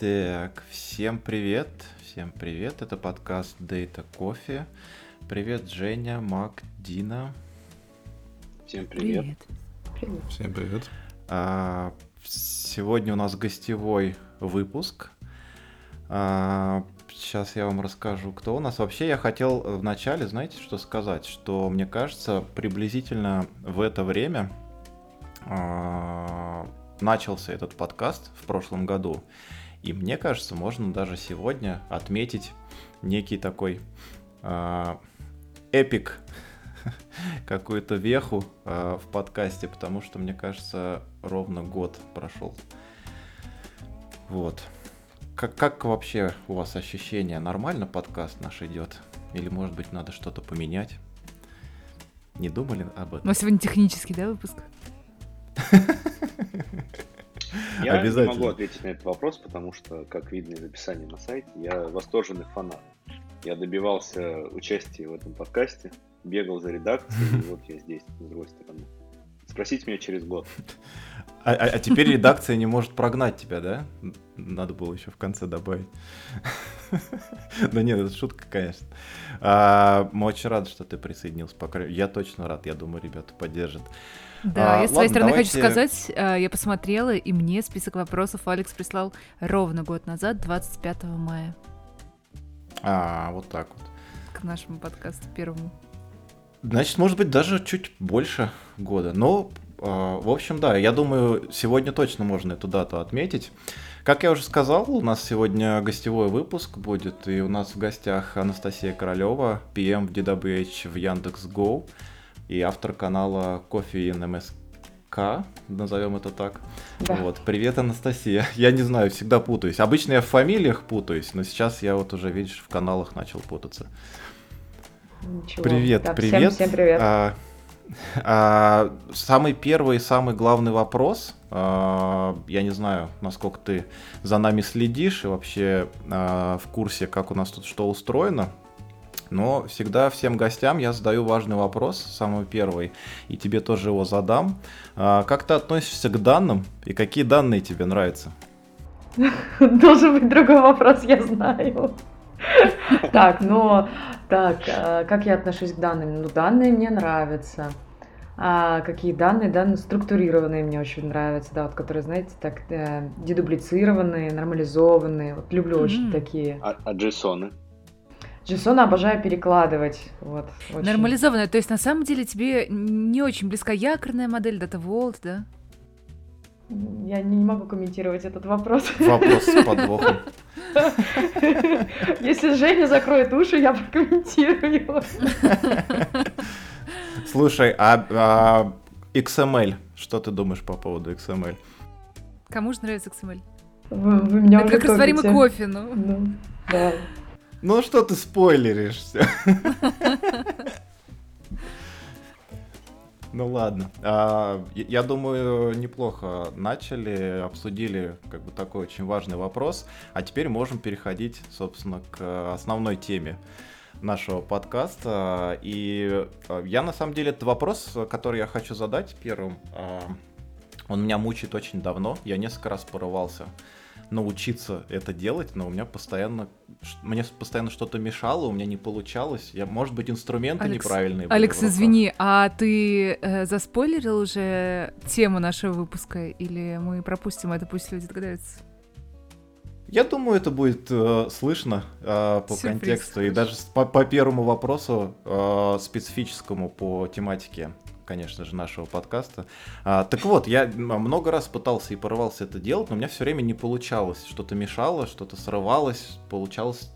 Так, всем привет, всем привет, это подкаст Data Coffee. Привет, Женя, Мак, Дина. Всем привет. Привет. Привет. Всем привет. А, сегодня у нас гостевой выпуск. А, сейчас я вам расскажу, кто у нас. Вообще я хотел в начале, знаете, что сказать, что мне кажется, приблизительно в это время а, начался этот подкаст в прошлом году. И мне кажется, можно даже сегодня отметить некий такой а, эпик, какую-то веху а, в подкасте, потому что, мне кажется, ровно год прошел. Вот. Как, как вообще у вас ощущения? Нормально подкаст наш идет? Или, может быть, надо что-то поменять? Не думали об У этом? нас сегодня технический, да, выпуск? Я не могу ответить на этот вопрос, потому что, как видно из описания на сайте, я восторженный фанат. Я добивался участия в этом подкасте, бегал за редакцией, и вот я здесь, с другой стороны. Спросите меня через год. А, а- а теперь редакция не может прогнать тебя, да? Надо было еще в конце добавить. Да нет, это шутка, конечно. А, Мы очень рады, что ты присоединился. Я точно рад, я думаю, ребята поддержат. Да, А, я с своей стороны хочу давайте- сказать, э, я посмотрела, и мне список вопросов Алекс прислал ровно год назад, 25 мая, А, вот так вот. к нашему подкасту первому. Значит, может быть, даже чуть больше года. Но, а, в общем, да, я думаю, сегодня точно можно эту дату отметить. Как я уже сказал, у нас сегодня гостевой выпуск будет, и у нас в гостях Анастасия Королева, PM в DWH в Яндекс.Го и автор канала in MSK, назовем это так. Да. Вот, привет, Анастасия. Я не знаю, всегда путаюсь. Обычно я в фамилиях путаюсь, но сейчас я вот уже, видишь, в каналах начал путаться. Ничего. Привет, Да, привет. Всем, всем привет. А, а, самый первый и самый главный вопрос. а, я не знаю, насколько ты за нами следишь и вообще а, в курсе, как у нас тут что устроено. Но всегда всем гостям я задаю важный вопрос, самый первый, и тебе тоже его задам. А, как ты относишься к данным и какие данные тебе нравятся? Должен быть другой вопрос, я знаю. Так, ну, так, а, как я отношусь к данным? Ну, данные мне нравятся. А какие данные? Данные структурированные мне очень нравятся, да, вот которые, знаете, так, э, дедублицированные, нормализованные. Вот люблю очень Мгм. такие. А, а JSON? JSON обожаю перекладывать. Вот, очень. Нормализованная, то есть на самом деле тебе не очень близка якорная модель Data Vault, да? Я не могу комментировать этот вопрос. Вопрос с подвохом. Если Женя закроет уши, я прокомментирую. Слушай, а, а XML, что ты думаешь по поводу XML? Кому же нравится XML? Вы, вы меня Это уже как растворимый кофе, ну. Ну, да. Ну что ты спойлеришь все? Ну ладно. А, я- думаю, неплохо начали, обсудили как бы такой очень важный вопрос. А теперь можем переходить, собственно, к основной теме нашего подкаста. И э, я на самом деле этот вопрос, который я хочу задать первым, а, он меня мучает очень давно. Я несколько раз порывался научиться это делать, но у меня постоянно мне постоянно что-то мешало, у меня не получалось. Я, может быть, инструменты Алекс, неправильные. Алекс, извини, а ты э, заспойлерил уже тему нашего выпуска, или мы пропустим это, пусть люди догадаются? Я думаю, это будет э, слышно э, по Сюрприз. контексту и даже по, по первому вопросу э, специфическому по тематике, конечно же, нашего подкаста. А, так вот, я много раз пытался и порывался это делать, но у меня все время не получалось. Что-то мешало, что-то срывалось, получалось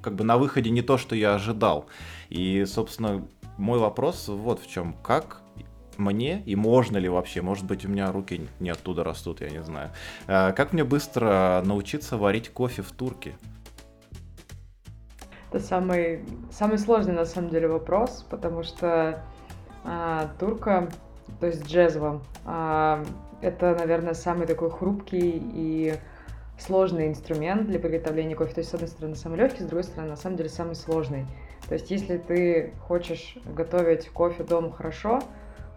как бы на выходе не то, что я ожидал. И, собственно, мой вопрос вот в чем. Как мне и можно ли вообще, может быть, у меня руки не оттуда растут, я не знаю. А, Как мне быстро научиться варить кофе в турке? Это самый, самый сложный на самом деле вопрос, потому что а, турка, то есть джезва, это, наверное, самый такой хрупкий и сложный инструмент для приготовления кофе. То есть, с одной стороны, самый легкий, с другой стороны, на самом деле, самый сложный. То есть, если ты хочешь готовить кофе дома хорошо,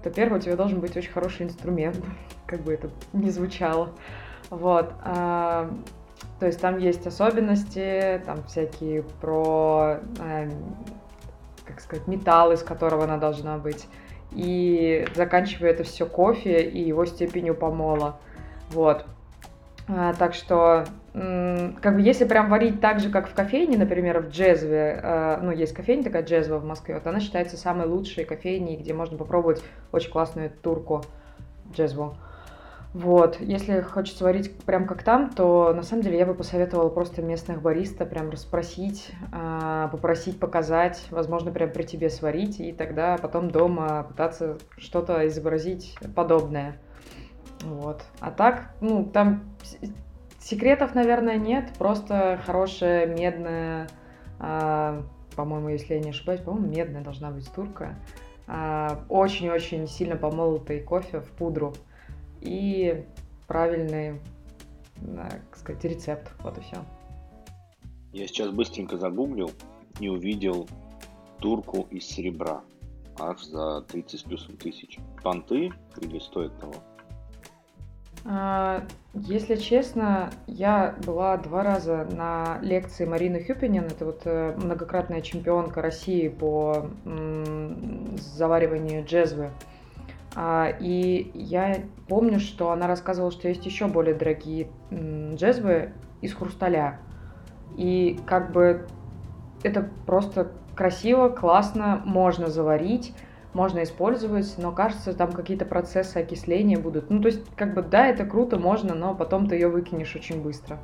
то первый у тебя должен быть очень хороший инструмент, как бы это ни звучало. Вот. а, То есть там есть особенности, там всякие про, э, как сказать, металл, из которого она должна быть. И заканчивая это все кофе и его степенью помола. Вот. А, так что, как бы, если прям варить так же, как в кофейне, например, в Джезве, а, ну, есть кофейня такая Джезва в Москве, вот она считается самой лучшей кофейней, где можно попробовать очень классную турку Джезву. Вот, если хочется варить прям как там, то на самом деле я бы посоветовала просто местных бариста прям расспросить, а, попросить показать, возможно, прям при тебе сварить, и тогда потом дома пытаться что-то изобразить подобное. Вот. А так, ну, там секретов, наверное, нет. Просто хорошая медная, а, по-моему, если я не ошибаюсь, по-моему, медная должна быть турка. А, очень-очень сильно помолотый кофе в пудру. И правильный, так сказать, рецепт. Вот и все. Я сейчас быстренько загуглил и увидел турку из серебра. Аж за 30 с плюсом тысяч. Понты или стоит того? А, если честно, я была два раза на лекции Марины Хюпинин, это вот э, многократная чемпионка России по завариванию джезвы. А, и я помню, что она рассказывала, что есть еще более дорогие джезвы из хрусталя. И как бы это просто красиво, классно, можно заварить можно использовать, но кажется, там какие-то процессы окисления будут. Ну, то есть, как бы, да, это круто, можно, но потом ты ее выкинешь очень быстро.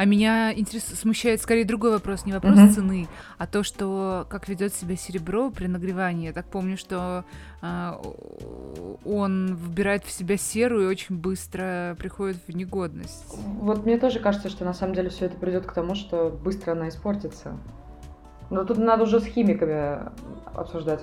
А меня интерес... смущает скорее другой вопрос, не вопрос uh-huh. цены, а то, что как ведет себя серебро при нагревании. Я так помню, что э, он вбирает в себя серу и очень быстро приходит в негодность. Вот мне тоже кажется, что на самом деле все это придет к тому, что быстро она испортится. Но тут надо уже с химиками обсуждать.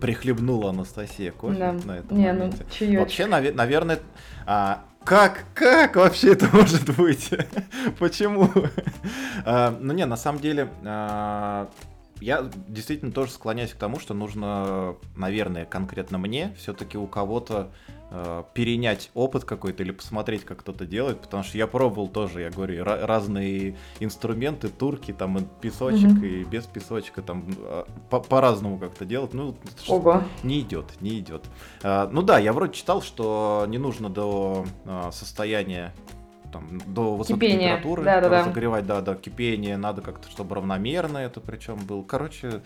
Прихлебнула Анастасия кофе да. на этом Не, ну, моменте. Ну. Вообще, нав- наверное, а, как, как вообще это может быть? Почему? а, ну не, на самом деле, а, я действительно тоже склоняюсь к тому, что нужно, наверное, конкретно мне все-таки у кого-то э, перенять опыт какой-то или посмотреть, как кто-то делает, потому что я пробовал тоже, я говорю, разные инструменты, турки, там песочек, mm-hmm. и без песочка, там э, по-разному как-то делать, ну, Ого. не идет, не идет. Э, ну да, я вроде читал, что не нужно до э, состояния там, до высокой кипение. температуры да, да, разогревать, да, да, кипение, надо как-то, чтобы равномерно это причем был. Короче,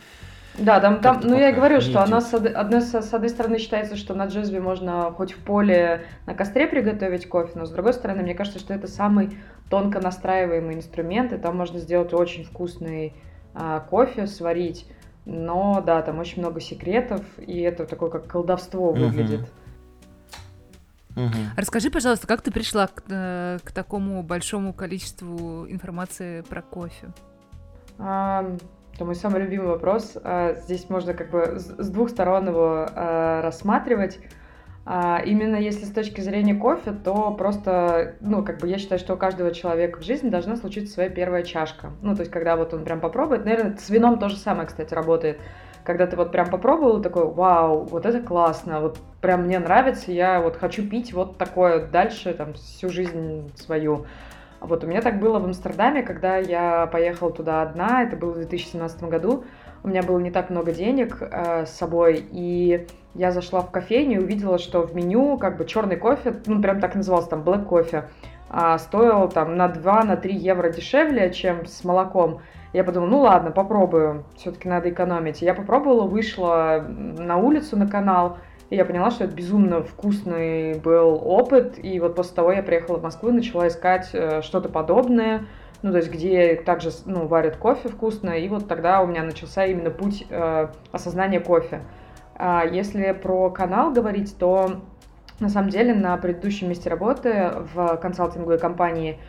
да, там, там ну я и говорю, что она с, одной, с, с одной стороны считается, что на джезве можно хоть в поле на костре приготовить кофе, но с другой стороны, мне кажется, что это самый тонко настраиваемый инструмент, и там можно сделать очень вкусный а, кофе, сварить. Но да, там очень много секретов, и это такое как колдовство выглядит. Угу. Расскажи, пожалуйста, как ты пришла к, э, к такому большому количеству информации про кофе? А, это мой самый любимый вопрос. А, здесь можно как бы с двух сторон его а, рассматривать. А именно если с точки зрения кофе, то просто, ну, как бы я считаю, что у каждого человека в жизни должна случиться своя первая чашка. Ну, то есть, когда вот он прям попробует, наверное, с вином то же самое, кстати, работает. Когда ты вот прям попробовал, такой, вау, вот это классно, вот прям мне нравится, я вот хочу пить вот такое дальше, там, всю жизнь свою. Вот у меня так было в Амстердаме, когда я поехала туда одна, это было в 2017 году. У меня было не так много денег э, с собой, и я зашла в кофейню и увидела, что в меню как бы черный кофе, ну прям так назывался, там black кофе, а, стоил там на 2-3 на евро дешевле, чем с молоком. Я подумала, ну ладно, попробую, все-таки надо экономить. Я попробовала, вышла на улицу на канал, и я поняла, что это безумно вкусный был опыт. И вот после того я приехала в Москву и начала искать э, что-то подобное. Ну, то есть, где также ну, варят кофе вкусно. И вот тогда у меня начался именно путь э, осознания кофе. А если про канал говорить, то на самом деле на предыдущем месте работы в консалтинговой компании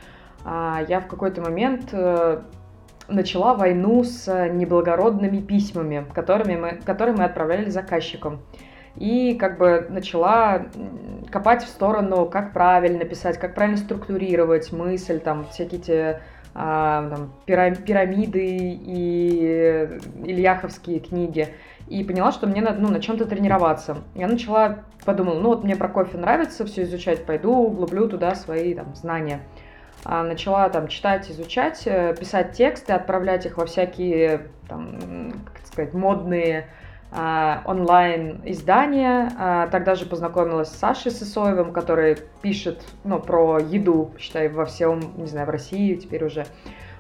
э, я в какой-то момент э, начала войну с неблагородными письмами, которыми мы, которые мы отправляли заказчикам и как бы начала копать в сторону, как правильно писать, как правильно структурировать мысль, там всякие те а, там, пирамиды и ильяховские книги. и поняла, что мне надо ну, на чем-то тренироваться. Я начала, подумала, ну вот мне про кофе нравится все изучать, пойду углублю туда свои там знания. А начала там читать, изучать, э, писать тексты, отправлять их во всякие, там, как сказать, модные а, онлайн издания. А, тогда же познакомилась с Сашей Сысоевым, который пишет ну, про еду, считай, во всем, не знаю, в России теперь уже.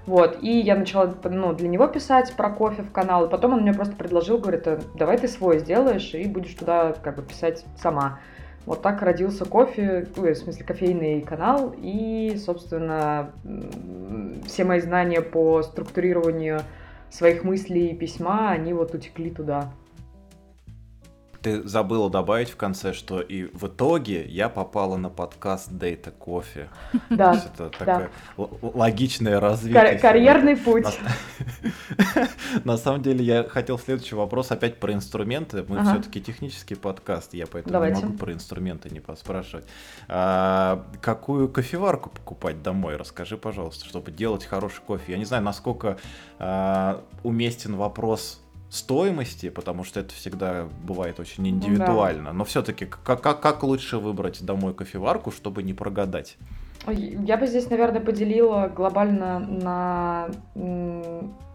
Вот, и я начала ну, для него писать про кофе в канал, и потом он мне просто предложил, говорит, «Э, давай ты свой сделаешь и будешь туда как бы писать сама. Вот так родился кофе, ой, в смысле кофейный канал, и, собственно, все мои знания по структурированию своих мыслей и письма, они вот утекли туда. Ты забыла добавить в конце, что и в итоге я попала на подкаст Дейта Кофе. Да, это такое да. логичное развитие. Кар- карьерный путь. На самом деле я хотел следующий вопрос опять про инструменты. Мы ага. все-таки технический подкаст, я поэтому Давайте. не могу про инструменты не поспрашивать. А, какую кофеварку покупать домой? Расскажи, пожалуйста, чтобы делать хороший кофе. Я не знаю, насколько а, уместен вопрос стоимости, потому что это всегда бывает очень ну индивидуально. Да. Но все-таки как, как, как лучше выбрать домой кофеварку, чтобы не прогадать? Я бы здесь, наверное, поделила глобально на,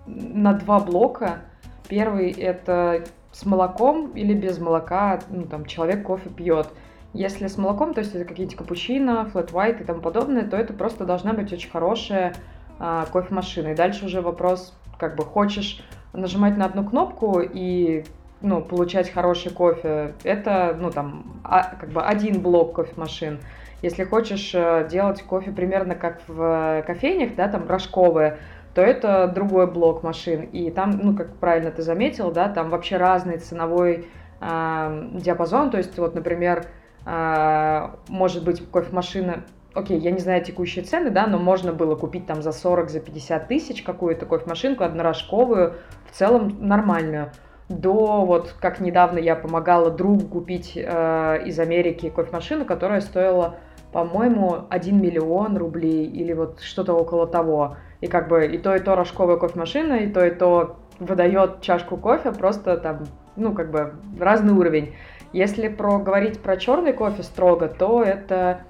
на два блока. Первый это с молоком или без молока, ну, там, человек кофе пьет. Если с молоком, то есть это какие-то капучино, флэт white и тому подобное, то это просто должна быть очень хорошая а, кофемашина. И дальше уже вопрос, как бы хочешь нажимать на одну кнопку и ну, получать хороший кофе, это, ну, там, а, как бы один блок кофемашин. Если хочешь э, делать кофе примерно как в кофейнях, да, там, рожковые, то это другой блок машин. И там, ну, как правильно ты заметил, да, там вообще разный ценовой э, диапазон. То есть, вот, например, э, может быть кофемашина окей, я не знаю текущие цены, да, но можно было купить там за 40, за 50 тысяч какую-то кофемашинку однорожковую, в целом нормальную. До вот, как недавно я помогала другу купить э, из Америки кофемашину, которая стоила, по-моему, 1 миллион рублей или вот что-то около того. И как бы и то, и то рожковая кофемашина, и то, и то выдает чашку кофе, просто там, ну, как бы разный уровень. Если про, говорить про черный кофе строго, то это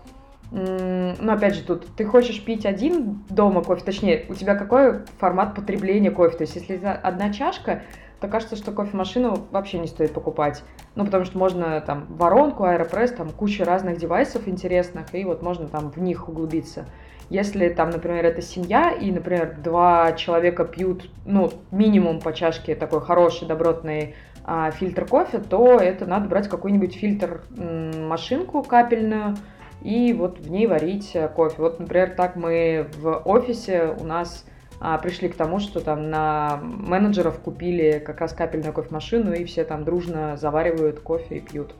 ну, опять же, тут ты хочешь пить один дома кофе, точнее, у тебя какой формат потребления кофе? То есть, если одна чашка, то кажется, что кофемашину вообще не стоит покупать. Ну, потому что можно там воронку, аэропресс, там куча разных девайсов интересных, и вот можно там в них углубиться. Если там, например, это семья, и, например, два человека пьют, ну, минимум по чашке такой хороший, добротный а, фильтр кофе, то это надо брать какой-нибудь фильтр машинку капельную, и вот в ней варить э, кофе. Вот, например, так мы в офисе у нас а, пришли к тому, что там на менеджеров купили как раз капельную кофемашину, и все там дружно заваривают кофе и пьют.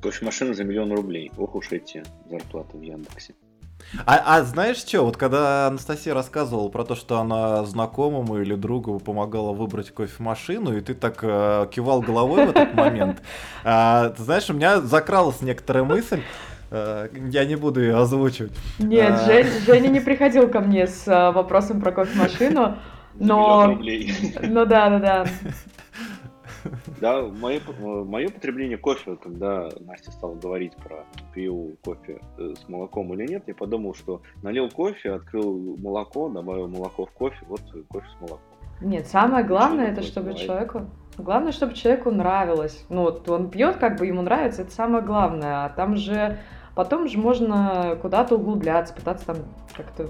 Кофемашина за миллион рублей. Ох уж эти зарплаты в Яндексе. А, а знаешь что, вот когда Анастасия рассказывала про то, что она знакомому или другу помогала выбрать кофемашину, и ты так э, кивал головой в этот момент, э, ты знаешь, у меня закралась некоторая мысль, э, я не буду ее озвучивать. Нет, а... Жень, Женя не приходил ко мне с э, вопросом про кофемашину, но... Ну да, да, да. Да, мое, мое потребление кофе, когда Настя стала говорить про пью кофе э, с молоком или нет, я подумал, что налил кофе, открыл молоко, добавил молоко в кофе, вот кофе с молоком. Нет, самое главное, это чтобы бывает. человеку... Главное, чтобы человеку нравилось. Ну, вот он пьет, как бы ему нравится, это самое главное. А там же потом же можно куда-то углубляться, пытаться там как-то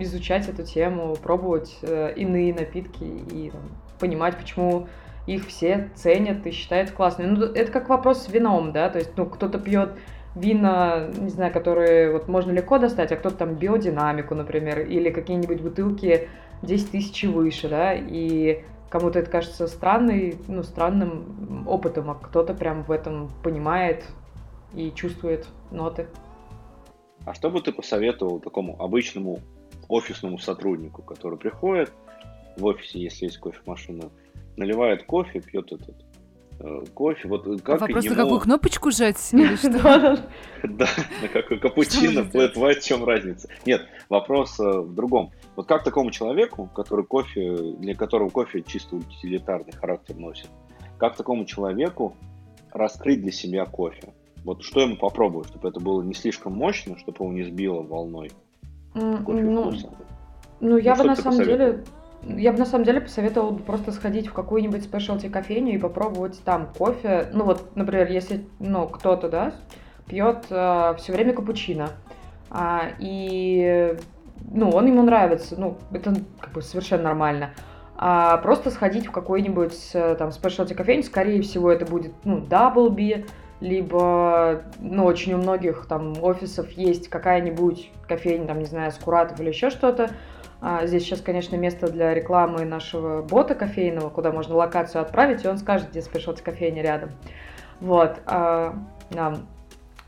изучать эту тему, пробовать э, иные напитки и там, понимать, почему их все ценят и считают классными. Ну, это как вопрос с вином, да, то есть, ну, кто-то пьет вина, не знаю, которые вот можно легко достать, а кто-то там биодинамику, например, или какие-нибудь бутылки 10 тысяч выше, да, и кому-то это кажется странной, ну, странным опытом, а кто-то прям в этом понимает и чувствует ноты. А что бы ты посоветовал такому обычному офисному сотруднику, который приходит в офисе, если есть кофемашина, наливает кофе, пьет этот э, кофе, вот как Вопрос, его... на какую кнопочку жать или что? Да, на какой капучино, флэт в чем разница? Нет, вопрос э, в другом. Вот как такому человеку, который кофе, для которого кофе чисто утилитарный характер носит, как такому человеку раскрыть для себя кофе? Вот что ему попробовать, чтобы это было не слишком мощно, чтобы его не сбило волной кофе Ну, вкуса? ну, я что бы на самом деле? Я бы на самом деле посоветовала просто сходить в какую-нибудь спешлти кофейню и попробовать там кофе. Ну вот, например, если, ну, кто-то, да, пьет все время капучино, а, и, ну, он ему нравится, ну, это как бы совершенно нормально. А просто сходить в какой-нибудь э, там спешлти кофейню, скорее всего, это будет, ну, Даблби, либо, ну, очень у многих там офисов есть какая-нибудь кофейня, там, не знаю, Скуратов или еще что-то. А, здесь сейчас, конечно, место для рекламы нашего бота кофейного, куда можно локацию отправить, и он скажет, где спешлти кофейня рядом. Вот. а, да.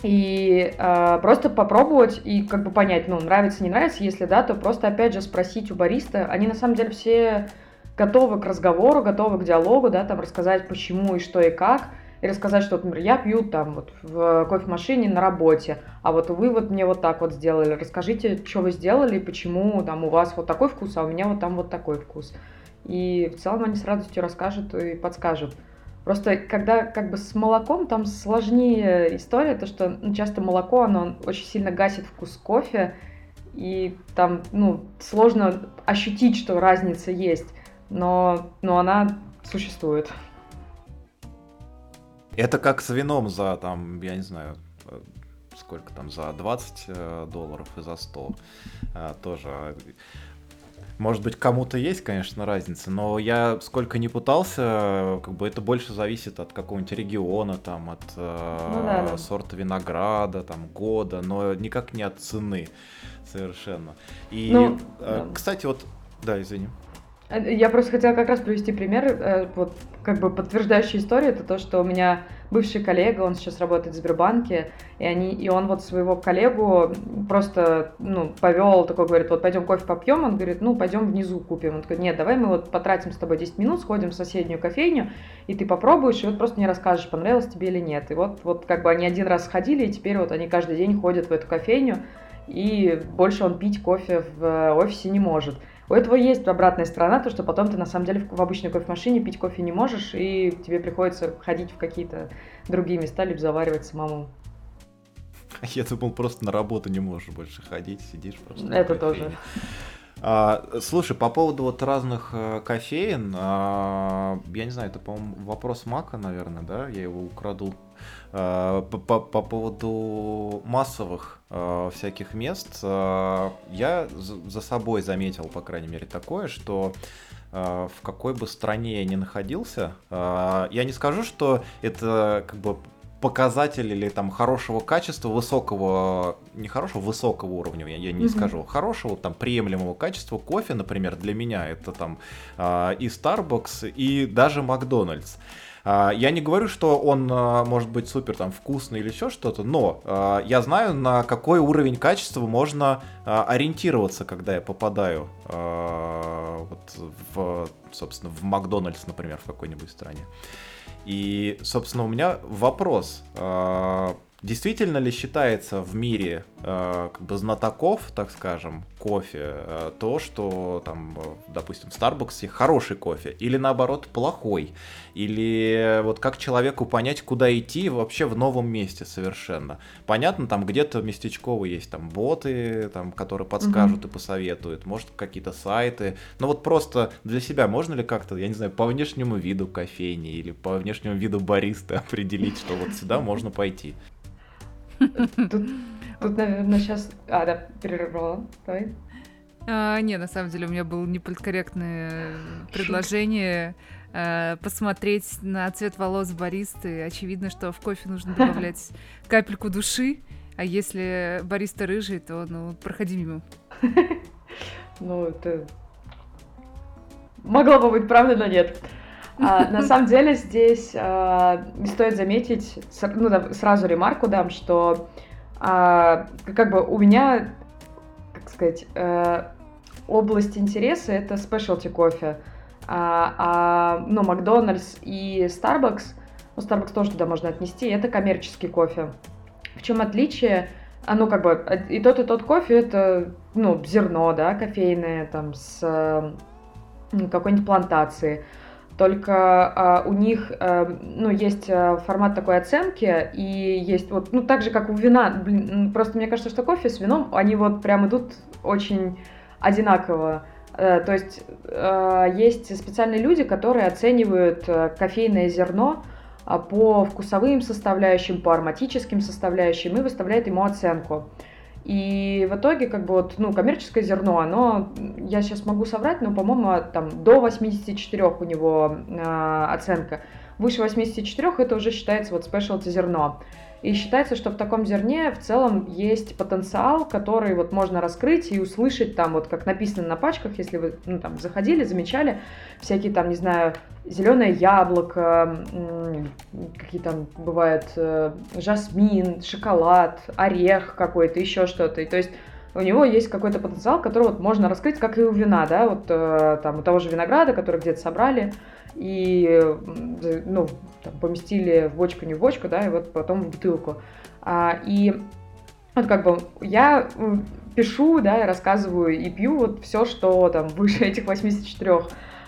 И а, просто попробовать и как бы понять, ну, нравится, не нравится. Если да, то просто, опять же, спросить у бариста. Они, на самом деле, все готовы к разговору, готовы к диалогу, да, там рассказать, почему и что и как и рассказать, что, например, я пью там вот в кофемашине на работе, а вот вы вот мне вот так вот сделали. Расскажите, что вы сделали и почему там у вас вот такой вкус, а у меня вот там вот такой вкус. И в целом они с радостью расскажут и подскажут. Просто когда как бы с молоком там сложнее история, то что ну, часто молоко, оно очень сильно гасит вкус кофе, и там, ну, сложно ощутить, что разница есть, но, но она существует. Это как с вином за, там, я не знаю, э, сколько там, за 20 э, долларов и за 100. Э, тоже. Может быть, кому-то есть, конечно, разница, но я сколько не пытался, как бы это больше зависит от какого-нибудь региона, там, от ну, да, да. сорта винограда, там, года, но никак не от цены совершенно. И, ну, да. кстати, вот, да, извини. Я просто хотела как раз привести пример, э, вот как бы подтверждающая история, это то, что у меня бывший коллега, он сейчас работает в Сбербанке, и, они, и он вот своего коллегу просто, ну, повел, такой говорит, вот пойдем кофе попьем, он говорит, ну, пойдем внизу купим. Он такой, нет, давай мы вот потратим с тобой 10 минут, сходим в соседнюю кофейню, и ты попробуешь, и вот просто мне расскажешь, понравилось тебе или нет. И вот, вот как бы они один раз сходили, и теперь вот они каждый день ходят в эту кофейню, и больше он пить кофе в офисе не может. У этого есть обратная сторона, то, что потом ты на самом деле в обычной кофемашине пить кофе не можешь, и тебе приходится ходить в какие-то другие места, либо заваривать самому. Я думал, просто на работу не можешь больше ходить, сидишь просто. Это тоже. А, слушай, по поводу вот разных э, кофеин, а, я не знаю, это, по-моему, вопрос Мака, наверное, да? Я его украду Э, по, по, по поводу массовых э, всяких мест, э, я за собой заметил, по крайней мере, такое, что э, в какой бы стране я ни находился, э, я не скажу, что это как бы показатель или там хорошего качества, высокого, не хорошего, высокого уровня, я, я не mm-hmm. скажу, хорошего, там, приемлемого качества кофе, например, для меня это там э, и Starbucks, и даже Макдональдс. А, я не говорю, что он а, может быть супер там вкусный или еще что-то, но я знаю, на какой уровень качества можно ориентироваться, когда я попадаю вот в, собственно, в Макдональдс, например, в какой-нибудь стране. И, собственно, у меня вопрос. Действительно ли считается в мире э, как бы знатоков, так скажем, кофе, э, то, что там, э, допустим, в Starbucks хороший кофе, или наоборот плохой, или вот как человеку понять, куда идти вообще в новом месте совершенно. Понятно, там где-то местечково есть там боты, там, которые подскажут mm-hmm. и посоветуют, может какие-то сайты, но вот просто для себя можно ли как-то, я не знаю, по внешнему виду кофейни или по внешнему виду бариста определить, что вот сюда можно пойти? Тут, тут, наверное, сейчас... А, да, перервала. Давай. А, не, на самом деле у меня было неполиткорректное предложение а, посмотреть на цвет волос баристы. Очевидно, что в кофе нужно добавлять капельку души, а если бариста рыжий, то ну проходи мимо. Ну, это могло бы быть правда, но нет. А, на самом деле здесь а, стоит заметить, ну, сразу ремарку дам, что а, как бы у меня, как сказать, а, область интереса это спешлти кофе. А, ну, Макдональдс и Starbucks ну, Starbucks тоже туда можно отнести, это коммерческий кофе. В чем отличие? Ну, как бы, и тот, и тот кофе, это, ну, зерно, да, кофейное, там, с какой-нибудь плантации. Только а, у них, а, ну, есть а, формат такой оценки, и есть вот, ну, так же, как у вина, блин, просто мне кажется, что кофе с вином, они вот прям идут очень одинаково. А, то есть а, есть специальные люди, которые оценивают кофейное зерно по вкусовым составляющим, по ароматическим составляющим и выставляют ему оценку. И в итоге, как бы вот, ну, коммерческое зерно, оно, я сейчас могу соврать, но, по-моему, там до 84 у него э, оценка. Выше 84 это уже считается вот спешлти зерно. И считается, что в таком зерне в целом есть потенциал, который вот можно раскрыть и услышать там, вот как написано на пачках, если вы ну, там заходили, замечали, всякие там, не знаю, зеленое яблоко, какие там бывают э, жасмин, шоколад, орех какой-то, еще что-то. И то есть у него есть какой-то потенциал, который вот можно раскрыть, как и у вина, да, вот э, там у того же винограда, который где-то собрали, и ну, там, поместили в бочку, не в бочку, да, и вот потом в бутылку. А, и вот как бы я пишу, да, и рассказываю и пью вот все, что там выше этих 84.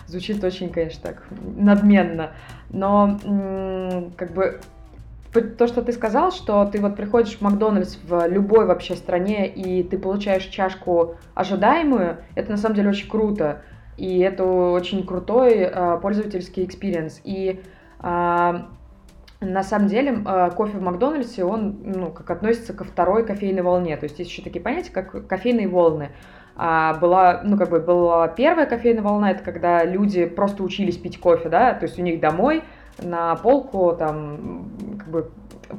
Звучит очень, конечно, так надменно. Но как бы то, что ты сказал, что ты вот приходишь в Макдональдс в любой вообще стране, и ты получаешь чашку ожидаемую, это на самом деле очень круто. И это очень крутой э, пользовательский experience. И э, на самом деле э, кофе в Макдональдсе, он, ну, как относится ко второй кофейной волне. То есть есть еще такие понятия, как кофейные волны. А была, ну, как бы была первая кофейная волна, это когда люди просто учились пить кофе, да, то есть у них домой на полку там как бы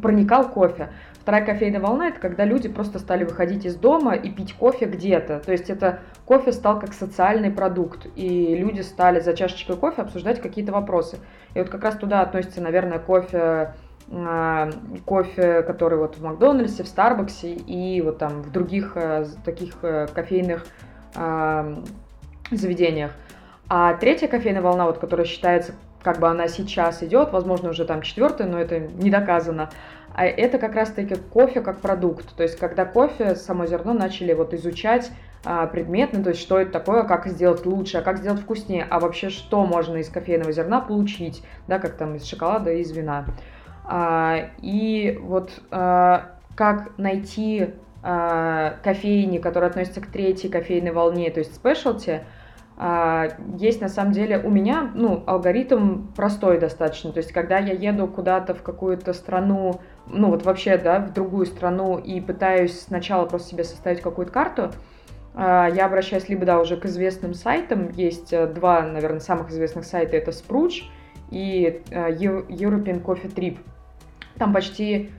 проникал кофе. Вторая кофейная волна – это когда люди просто стали выходить из дома и пить кофе где-то. То есть это кофе стал как социальный продукт, и люди стали за чашечкой кофе обсуждать какие-то вопросы. И вот как раз туда относится, наверное, кофе а, кофе, который вот в Макдональдсе, в Старбаксе и вот там в других э, таких э, кофейных а, заведениях. А третья кофейная волна, вот, которая считается, как бы она сейчас идет, возможно, уже там четвертая, но это не доказано, а это как раз-таки кофе как продукт. То есть, когда кофе, само зерно начали вот изучать а, предметно, то есть, что это такое, как сделать лучше, а как сделать вкуснее, а вообще, что можно из кофейного зерна получить, да, как там из шоколада и из вина. А, и вот а, как найти а, кофейни, которые относятся к третьей кофейной волне, то есть спешлти, а, есть на самом деле у меня, ну, алгоритм простой достаточно. То есть, когда я еду куда-то в какую-то страну, ну, вот вообще, да, в другую страну и пытаюсь сначала просто себе составить какую-то карту, а, я обращаюсь либо, да, уже к известным сайтам. Есть э, два, наверное, самых известных сайта. Это Spruch и э, European Coffee Trip. Там почти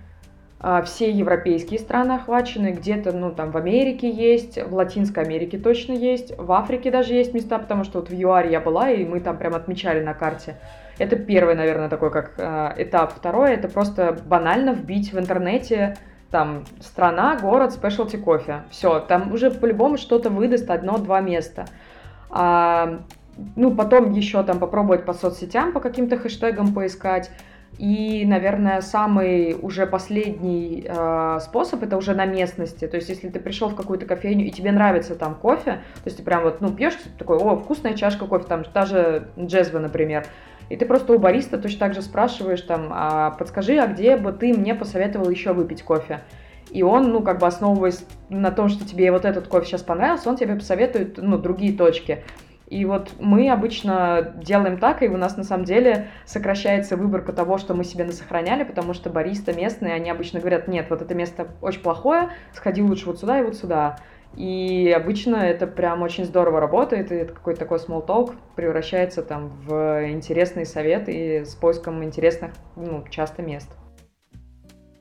а, все европейские страны охвачены, где-то, ну, там в Америке есть, в Латинской Америке точно есть, в Африке даже есть места, потому что вот в ЮАР я была, и мы там прям отмечали на карте. Это первый, наверное, такой как э, этап. Второе, это просто банально вбить в интернете там страна, город, спешлти кофе. Все, там уже по-любому что-то выдаст одно-два места. А, ну, потом еще там попробовать по соцсетям, по каким-то хэштегам поискать. И, наверное, самый уже последний э, способ это уже на местности. То есть, если ты пришел в какую-то кофейню и тебе нравится там кофе, то есть ты прям вот, ну, пьешь такой, о, вкусная чашка кофе, там, та же джезва, например, и ты просто у бариста точно так же спрашиваешь там, а подскажи, а где бы ты мне посоветовал еще выпить кофе? И он, ну, как бы основываясь на том, что тебе вот этот кофе сейчас понравился, он тебе посоветует, ну, другие точки. И вот мы обычно делаем так, и у нас на самом деле сокращается выборка того, что мы себе насохраняли, потому что бариста местные, они обычно говорят, нет, вот это место очень плохое, сходи лучше вот сюда и вот сюда. И обычно это прям очень здорово работает, и какой-то такой small talk превращается там в интересный совет и с поиском интересных, ну, часто мест.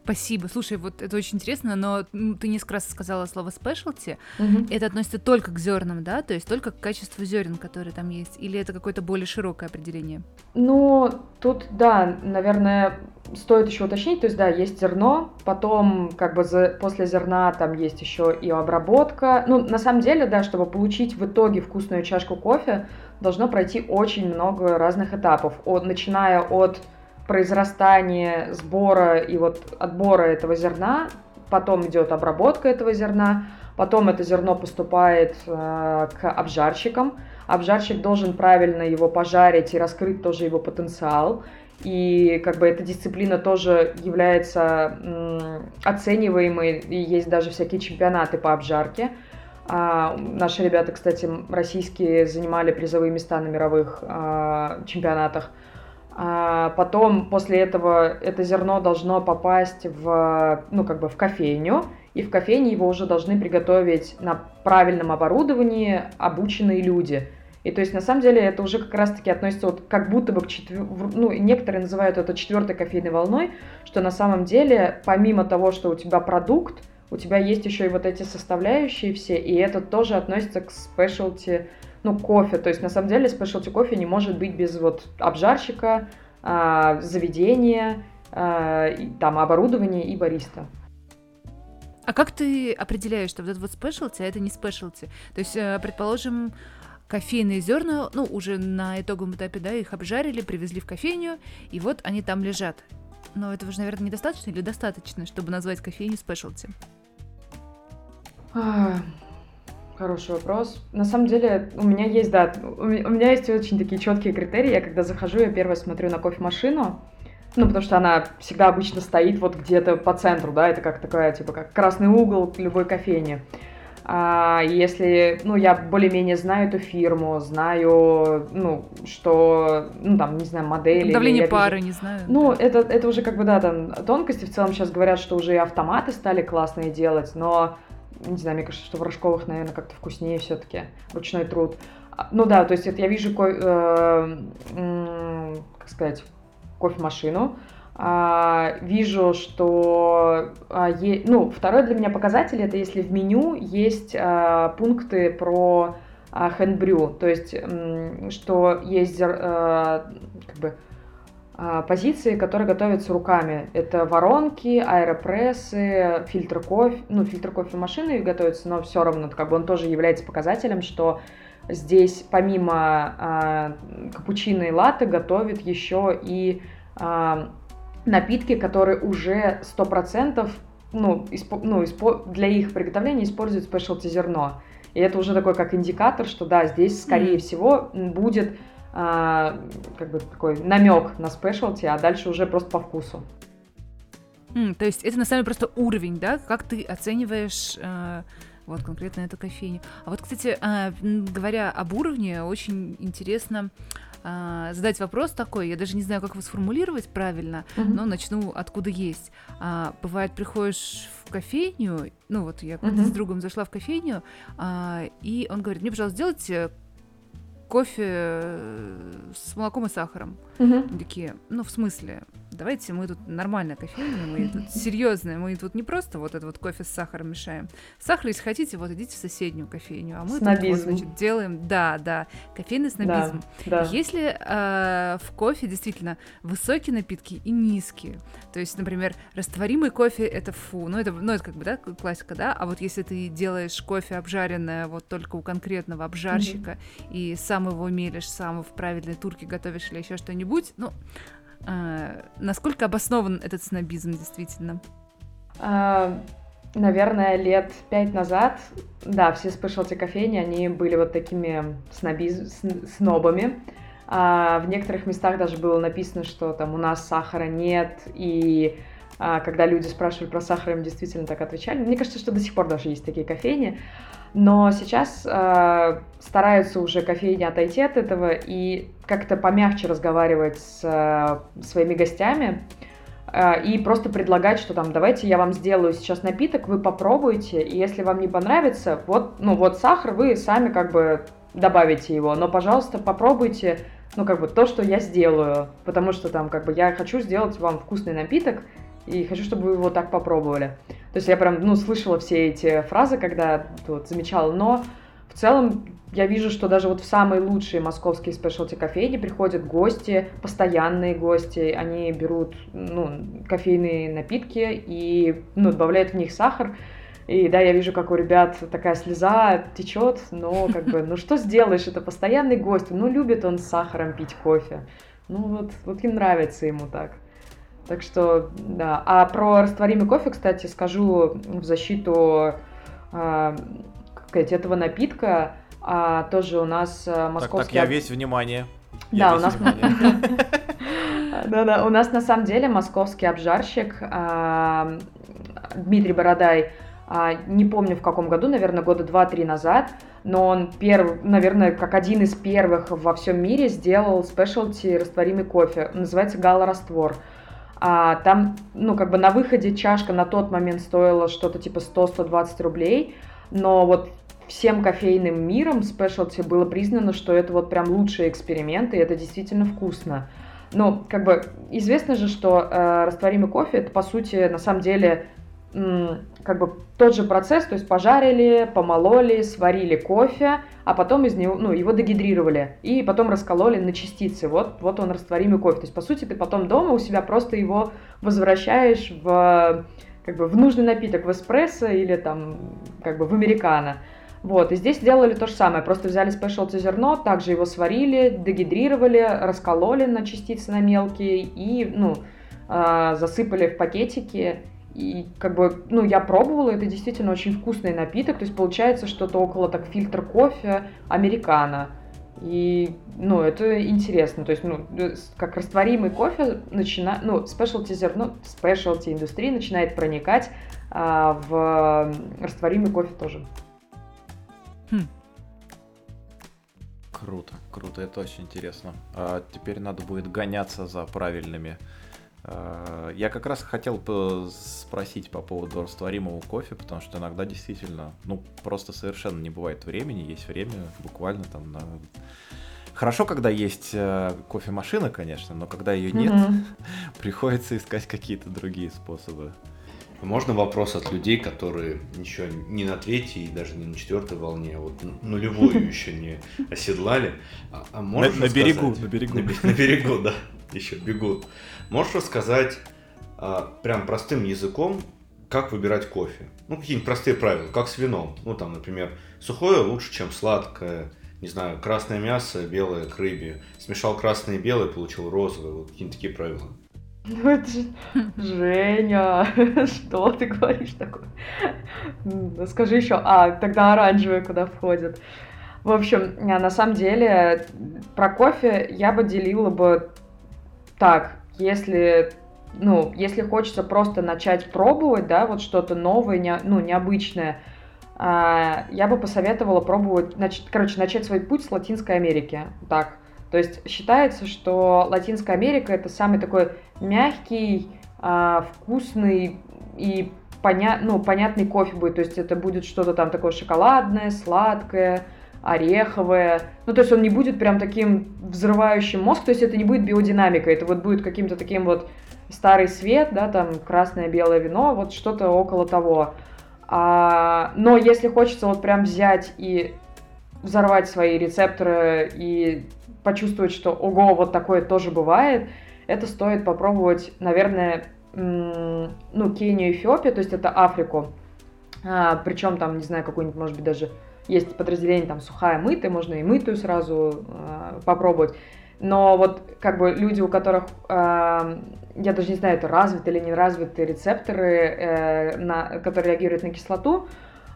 Спасибо. Слушай, вот это очень интересно, но ты несколько раз сказала слово specialty. Угу. Это относится только к зернам, да? То есть только к качеству зерен, которые там есть? Или это какое-то более широкое определение? Ну, тут, да, наверное, стоит еще уточнить, то есть, да, есть зерно, потом, как бы, за, после зерна там есть еще и обработка. Ну, на самом деле, да, чтобы получить в итоге вкусную чашку кофе, должно пройти очень много разных этапов, от, начиная от произрастания, сбора и вот отбора этого зерна, потом идет обработка этого зерна, потом это зерно поступает э, к обжарщикам, обжарщик должен правильно его пожарить и раскрыть тоже его потенциал, и как бы эта дисциплина тоже является м, оцениваемой, и есть даже всякие чемпионаты по обжарке. А, наши ребята, кстати, российские занимали призовые места на мировых а, чемпионатах. А потом после этого это зерно должно попасть в, ну, как бы в кофейню, и в кофейне его уже должны приготовить на правильном оборудовании обученные люди. И то есть на самом деле это уже как раз-таки относится вот как будто бы к четвер... ну некоторые называют это четвертой кофейной волной, что на самом деле помимо того, что у тебя продукт, у тебя есть еще и вот эти составляющие все, и это тоже относится к спешлти, ну, кофе. То есть, на самом деле, спешлти кофе не может быть без вот обжарщика, а, заведения, а, там, оборудования и бариста. А как ты определяешь, что вот это вот спешлти, а это не спешлти? То есть, э, предположим, кофейные зерна, ну, уже на итоговом этапе, да, их обжарили, привезли в кофейню, и вот они там лежат. Но этого же, наверное, недостаточно или достаточно, чтобы назвать кофейню спешлти? Хороший вопрос. На самом деле, у меня есть, да, у меня есть очень такие четкие критерии. Я когда захожу, я первое смотрю на кофемашину, ну, потому что она всегда обычно стоит вот где-то по центру, да, это как такая, типа, как красный угол любой кофейни. А если, ну, я более-менее знаю эту фирму, знаю, ну, что, ну, там, не знаю, модели. Давление пары, вижу... не знаю. Ну, да. это, это уже как бы, да, там, тонкости. В целом сейчас говорят, что уже и автоматы стали классные делать, но, не знаю, мне кажется, что в рожковых, наверное, как-то вкуснее все-таки ручной труд. А, ну да, то есть это я вижу, э, э, как сказать, кофемашину, а, вижу, что е... ну, второй для меня показатель это если в меню есть а, пункты про хендбрю, то есть что есть а, как бы позиции, которые готовятся руками. Это воронки, аэропрессы, фильтр кофе, ну фильтр кофемашины готовится, но все равно как бы он тоже является показателем, что здесь помимо а, капучино и латте готовят еще и а, напитки, которые уже 100% ну, испо, ну, испо, для их приготовления используют спешлти зерно. И это уже такой как индикатор, что да, здесь, скорее mm. всего, будет а, как бы такой намек на спешлти, а дальше уже просто по вкусу. Mm, то есть это на самом деле просто уровень, да? Как ты оцениваешь э, вот конкретно эту кофейню? А вот, кстати, э, говоря об уровне, очень интересно а, задать вопрос такой, я даже не знаю, как его сформулировать правильно, mm-hmm. но начну откуда есть. А, бывает, приходишь в кофейню, ну вот я mm-hmm. с другом зашла в кофейню, а, и он говорит, мне, пожалуйста, сделайте кофе э, с молоком и сахаром. Угу. Такие, ну, в смысле, давайте мы тут нормальная кофейня, мы тут серьезные, мы тут не просто вот это вот кофе с сахаром мешаем. Сахар, если хотите, вот идите в соседнюю кофейню, а мы снобизм. тут вот, значит, делаем, да, да, кофейный снобизм. Да, да. Если э, в кофе действительно высокие напитки и низкие, то есть, например, растворимый кофе это фу, ну это, ну это как бы, да, классика, да, а вот если ты делаешь кофе обжаренное вот только у конкретного обжарщика угу. и сам его мелешь, сам в правильной турке готовишь или еще что-нибудь, ну, а, насколько обоснован этот снобизм действительно? А, наверное, лет пять назад, да, все спешлти кофейни, они были вот такими снобиз... снобами. А в некоторых местах даже было написано, что там у нас сахара нет, и а, когда люди спрашивали про сахар, им действительно так отвечали. Мне кажется, что до сих пор даже есть такие кофейни. Но сейчас э, стараются уже кофейни отойти от этого и как-то помягче разговаривать с э, своими гостями э, и просто предлагать, что там давайте я вам сделаю сейчас напиток, вы попробуйте, и если вам не понравится, вот, ну вот сахар, вы сами как бы добавите его, но, пожалуйста, попробуйте, ну как бы то, что я сделаю, потому что там как бы я хочу сделать вам вкусный напиток, и хочу, чтобы вы его так попробовали. То есть я прям, ну, слышала все эти фразы, когда вот, замечала, но в целом я вижу, что даже вот в самые лучшие московские спешлти кофейни приходят гости, постоянные гости, они берут, ну, кофейные напитки и, ну, добавляют в них сахар, и да, я вижу, как у ребят такая слеза течет, но как бы, ну что сделаешь, это постоянный гость, ну любит он с сахаром пить кофе. Ну вот, вот им нравится ему так. Так что, да. А про растворимый кофе, кстати, скажу в защиту э, сказать, этого напитка. А, тоже у нас московский... Так, так, я весь внимание. Да, у нас... Да-да, у нас на самом деле московский обжарщик а, Дмитрий Бородай, а, не помню в каком году, наверное, года два-три назад, но он, перв, наверное, как один из первых во всем мире сделал спешлти растворимый кофе. Называется гала-раствор. А, там, ну, как бы на выходе чашка на тот момент стоила что-то типа 100-120 рублей, но вот всем кофейным миром спешлти было признано, что это вот прям лучший эксперимент, и это действительно вкусно. Ну, как бы известно же, что э, растворимый кофе это по сути на самом деле как бы тот же процесс, то есть пожарили, помололи, сварили кофе, а потом из него, ну, его дегидрировали и потом раскололи на частицы. Вот, вот он растворимый кофе. То есть, по сути, ты потом дома у себя просто его возвращаешь в, как бы, в нужный напиток, в эспрессо или там, как бы, в американо. Вот, и здесь сделали то же самое, просто взяли спешлти зерно, также его сварили, дегидрировали, раскололи на частицы, на мелкие и, ну, э, засыпали в пакетики и как бы, ну, я пробовала, это действительно очень вкусный напиток, то есть получается что-то около так фильтр кофе американо. И, ну, это интересно, то есть, ну, как растворимый кофе начинает, ну, спешлти зерно, спешлти индустрия начинает проникать а, в растворимый кофе тоже. Хм. Круто, круто, это очень интересно. А теперь надо будет гоняться за правильными Э, я как раз хотел спросить по поводу растворимого кофе, потому что иногда действительно, ну, просто совершенно не бывает времени, есть время буквально там на... Хорошо, когда есть э, кофемашина, конечно, но когда ее нет, mm-hmm. приходится искать какие-то другие способы. Можно вопрос от людей, которые еще не на третьей и даже не на четвертой волне, а вот нулевую еще не оседлали. А, а на, на берегу, на берегу. На, на берегу, да, еще бегут. Можешь рассказать а, прям простым языком, как выбирать кофе? Ну, какие-нибудь простые правила, как с вином. Ну, там, например, сухое лучше, чем сладкое. Не знаю, красное мясо, белое к рыбе. Смешал красное и белое, получил розовое. Вот какие-то такие правила. Ну это же... Женя, что ты говоришь такое? Скажи еще, а, тогда оранжевый куда входит. В общем, на самом деле, про кофе я бы делила бы так если ну, если хочется просто начать пробовать, да, вот что-то новое, не, ну, необычное, а, я бы посоветовала пробовать, нач, короче, начать свой путь с Латинской Америки, так. То есть считается, что Латинская Америка это самый такой мягкий, а, вкусный и поня, ну, понятный кофе будет. То есть это будет что-то там такое шоколадное, сладкое, ореховое. Ну, то есть он не будет прям таким взрывающим мозг, то есть это не будет биодинамика, это вот будет каким-то таким вот старый свет, да, там красное, белое вино, вот что-то около того. А, но если хочется вот прям взять и взорвать свои рецепторы и почувствовать, что ого, вот такое тоже бывает, это стоит попробовать, наверное, ну, Кению, Эфиопию, то есть это Африку. А, причем там, не знаю, какой-нибудь, может быть, даже есть подразделение там сухая, мытая, можно и мытую сразу э, попробовать. Но вот как бы люди, у которых, э, я даже не знаю, это развиты или не развиты рецепторы, э, на, которые реагируют на кислоту,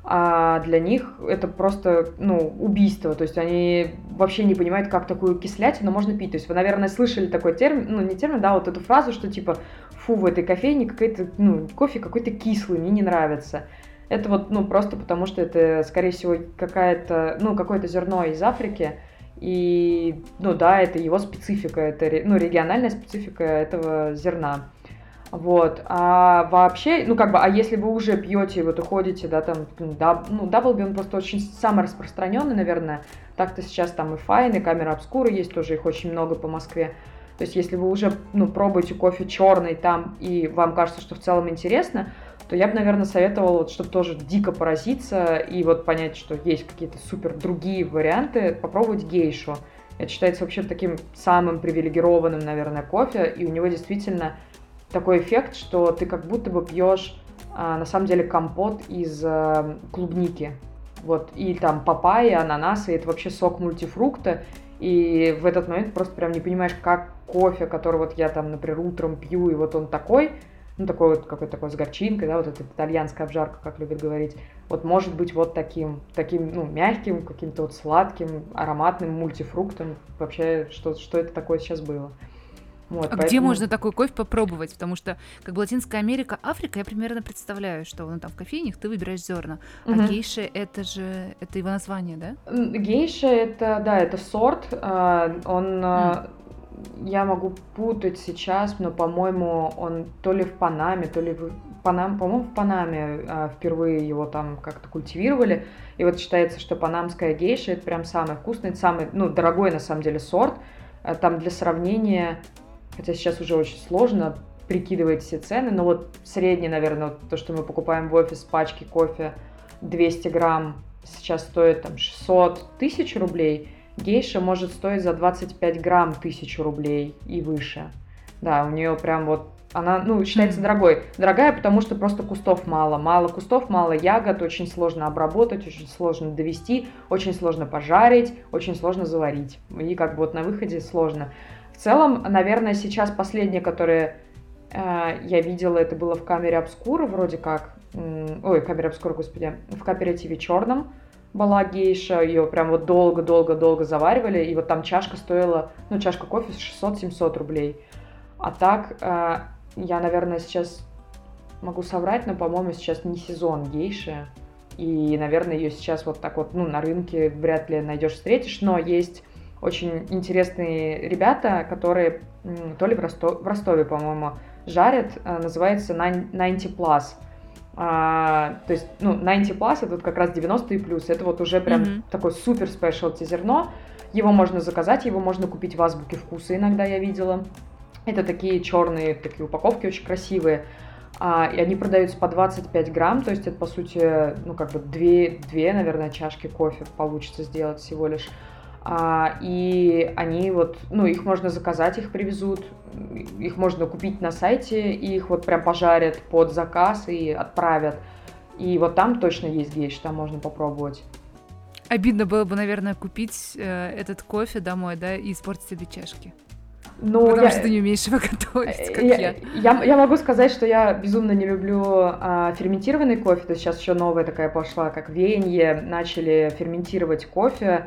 а для них это просто, ну, убийство. То есть они вообще не понимают, как такую кислятину можно пить. То есть вы, наверное, слышали такой термин, ну, не термин, да, вот эту фразу, что типа, фу, в этой кофейне какой-то, ну, кофе какой-то кислый, мне не нравится. Это вот, ну, просто потому что это, скорее всего, какая-то, ну, какое-то зерно из Африки, и, ну, да, это его специфика, это, ну, региональная специфика этого зерна. Вот, а вообще, ну, как бы, а если вы уже пьете, вот уходите, да, там, да, ну, Даблби, он просто очень самый распространенный, наверное, так-то сейчас там и Файн, и камера обскура есть, тоже их очень много по Москве. То есть, если вы уже, ну, пробуете кофе черный там, и вам кажется, что в целом интересно, то я бы, наверное, советовала, вот, чтобы тоже дико поразиться и вот понять, что есть какие-то супер другие варианты, попробовать гейшу. Это считается вообще таким самым привилегированным, наверное, кофе, и у него действительно такой эффект, что ты как будто бы пьешь а, на самом деле компот из а, клубники. Вот, и там папайя, ананасы, это вообще сок мультифрукта, И в этот момент просто прям не понимаешь, как кофе, который вот я там, например, утром пью, и вот он такой, ну, такой вот какой-то такой с горчинкой, да, вот эта итальянская обжарка, как любят говорить, вот может быть вот таким, таким, ну, мягким, каким-то вот сладким, ароматным мультифруктом. Вообще, что, что это такое сейчас было? Вот, а поэтому... где можно такой кофе попробовать? Потому что, как бы Латинская Америка, Африка, я примерно представляю, что ну, там в кофейнях ты выбираешь зерна. А угу. гейша это же это его название, да? Гейша это, да, это сорт. А, он mm. Я могу путать сейчас, но, по-моему, он то ли в Панаме, то ли в Панам, по-моему, в Панаме а, впервые его там как-то культивировали. И вот считается, что панамская гейша это прям самый вкусный, самый, ну, дорогой на самом деле сорт. Там для сравнения хотя сейчас уже очень сложно прикидывать все цены, но вот средний, наверное, вот то, что мы покупаем в офис пачки кофе 200 грамм, сейчас стоит там 600 тысяч рублей, гейша может стоить за 25 грамм тысячу рублей и выше. Да, у нее прям вот она, ну, считается дорогой. Дорогая, потому что просто кустов мало. Мало кустов, мало ягод, очень сложно обработать, очень сложно довести, очень сложно пожарить, очень сложно заварить. И как бы вот на выходе сложно. В целом, наверное, сейчас последнее, которое э, я видела, это было в камере обскура, вроде как. Ой, камере обскура, господи. В кооперативе черном была гейша, ее прям вот долго-долго-долго заваривали, и вот там чашка стоила, ну, чашка кофе 600-700 рублей. А так, э, я, наверное, сейчас могу соврать, но, по-моему, сейчас не сезон гейши, и, наверное, ее сейчас вот так вот, ну, на рынке вряд ли найдешь, встретишь, но есть очень интересные ребята, которые то ли в, Ростов, в Ростове, по-моему, жарят, э, называется 90 Plus. А, то есть, ну, 90 Plus это вот как раз 90 и плюс, это вот уже прям mm-hmm. такой супер спешлти зерно. Его можно заказать, его можно купить в азбуке вкуса, иногда я видела. Это такие черные такие упаковки, очень красивые. А, и они продаются по 25 грамм, то есть это, по сути, ну, как бы две, две, наверное, чашки кофе получится сделать всего лишь. А, и они вот, ну, их можно заказать, их привезут, их можно купить на сайте, и их вот прям пожарят под заказ и отправят. И вот там точно есть гейш, там можно попробовать. Обидно было бы, наверное, купить э, этот кофе домой, да, и испортить себе чашки. Ну, Потому я, что ты не умеешь его готовить, как я. Я, я, я могу сказать, что я безумно не люблю а, ферментированный кофе. То есть сейчас еще новая такая пошла, как веяние. Начали ферментировать кофе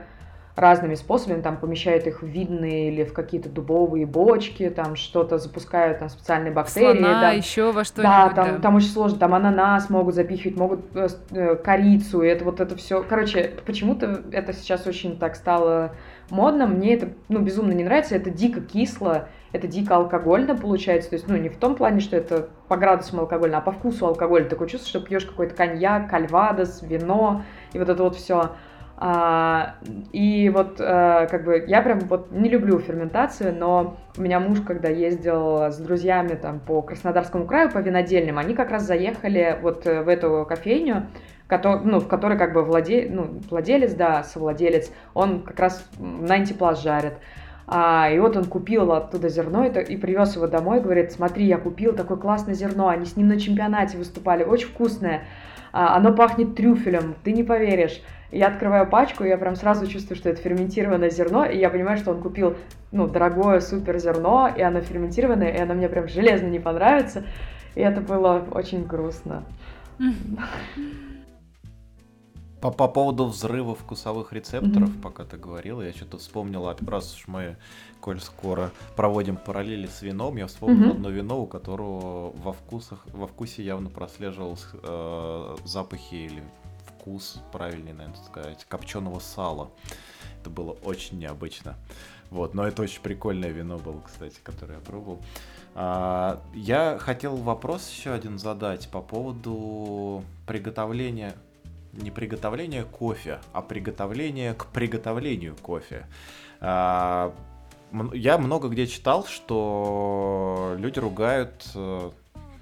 разными способами, там помещают их в видные или в какие-то дубовые бочки, там что-то запускают, там специальные бактерии. Слона, да, еще во что Да, там, да. там очень сложно, там ананас могут запихивать, могут э, э, корицу, и это вот это все. Короче, почему-то это сейчас очень так стало модно, мне это, ну, безумно не нравится, это дико кисло, это дико алкогольно получается, то есть, ну, не в том плане, что это по градусам алкогольно, а по вкусу алкоголь. Такое чувство, что пьешь какой-то коньяк, кальвадос, вино, и вот это вот все. А, и вот а, как бы я прям вот не люблю ферментацию, но у меня муж, когда ездил с друзьями там по Краснодарскому краю, по винодельням, они как раз заехали вот в эту кофейню, который, ну, в которой как бы владе, ну, владелец, да, совладелец, он как раз 90 Plus жарит. А, и вот он купил оттуда зерно это, и привез его домой, говорит, смотри, я купил такое классное зерно, они с ним на чемпионате выступали, очень вкусное, а, оно пахнет трюфелем, ты не поверишь. Я открываю пачку, и я прям сразу чувствую, что это ферментированное зерно, и я понимаю, что он купил, ну, дорогое супер зерно, и оно ферментированное, и оно мне прям железно не понравится, и это было очень грустно. По, по поводу взрыва вкусовых рецепторов, mm-hmm. пока ты говорила, я что-то вспомнила, раз уж мы, коль скоро проводим параллели с вином, я вспомнил mm-hmm. одно вино, у которого во, вкусах, во вкусе явно прослеживался э, запахи или вкус, правильнее, наверное, сказать, копченого сала. Это было очень необычно. Вот, но это очень прикольное вино было, кстати, которое я пробовал. А, я хотел вопрос еще один задать по поводу приготовления не приготовления кофе, а приготовления к приготовлению кофе. А, я много где читал, что люди ругают э,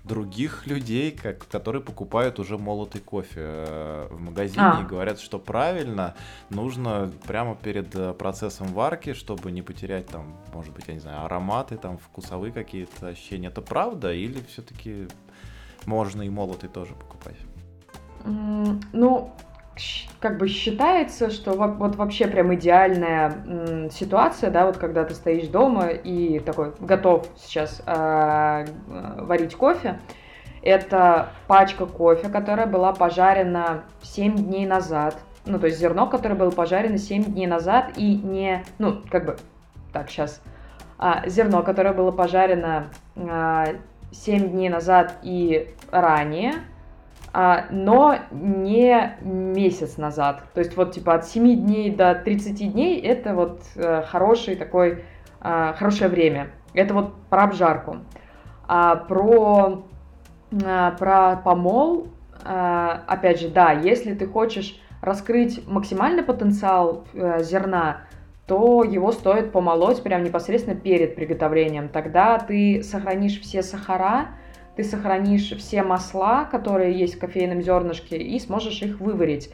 других людей, как, которые покупают уже молотый кофе э, в магазине а. и говорят, что правильно нужно прямо перед э, процессом варки, чтобы не потерять там, может быть, я не знаю, ароматы, там вкусовые какие-то ощущения. Это правда или все-таки можно и молотый тоже покупать? Ну, как бы считается, что вот вообще прям идеальная ситуация, да, вот когда ты стоишь дома и такой готов сейчас э, варить кофе, это пачка кофе, которая была пожарена 7 дней назад, ну, то есть зерно, которое было пожарено 7 дней назад и не, ну, как бы, так, сейчас, а, зерно, которое было пожарено а, 7 дней назад и ранее, а, но не месяц назад. То есть вот типа от 7 дней до 30 дней это вот а, хороший такой, а, хорошее время. Это вот про обжарку. А про, а, про помол, а, опять же, да, если ты хочешь раскрыть максимальный потенциал э, зерна, то его стоит помолоть прямо непосредственно перед приготовлением. Тогда ты сохранишь все сахара, ты сохранишь все масла, которые есть в кофейном зернышке, и сможешь их выварить.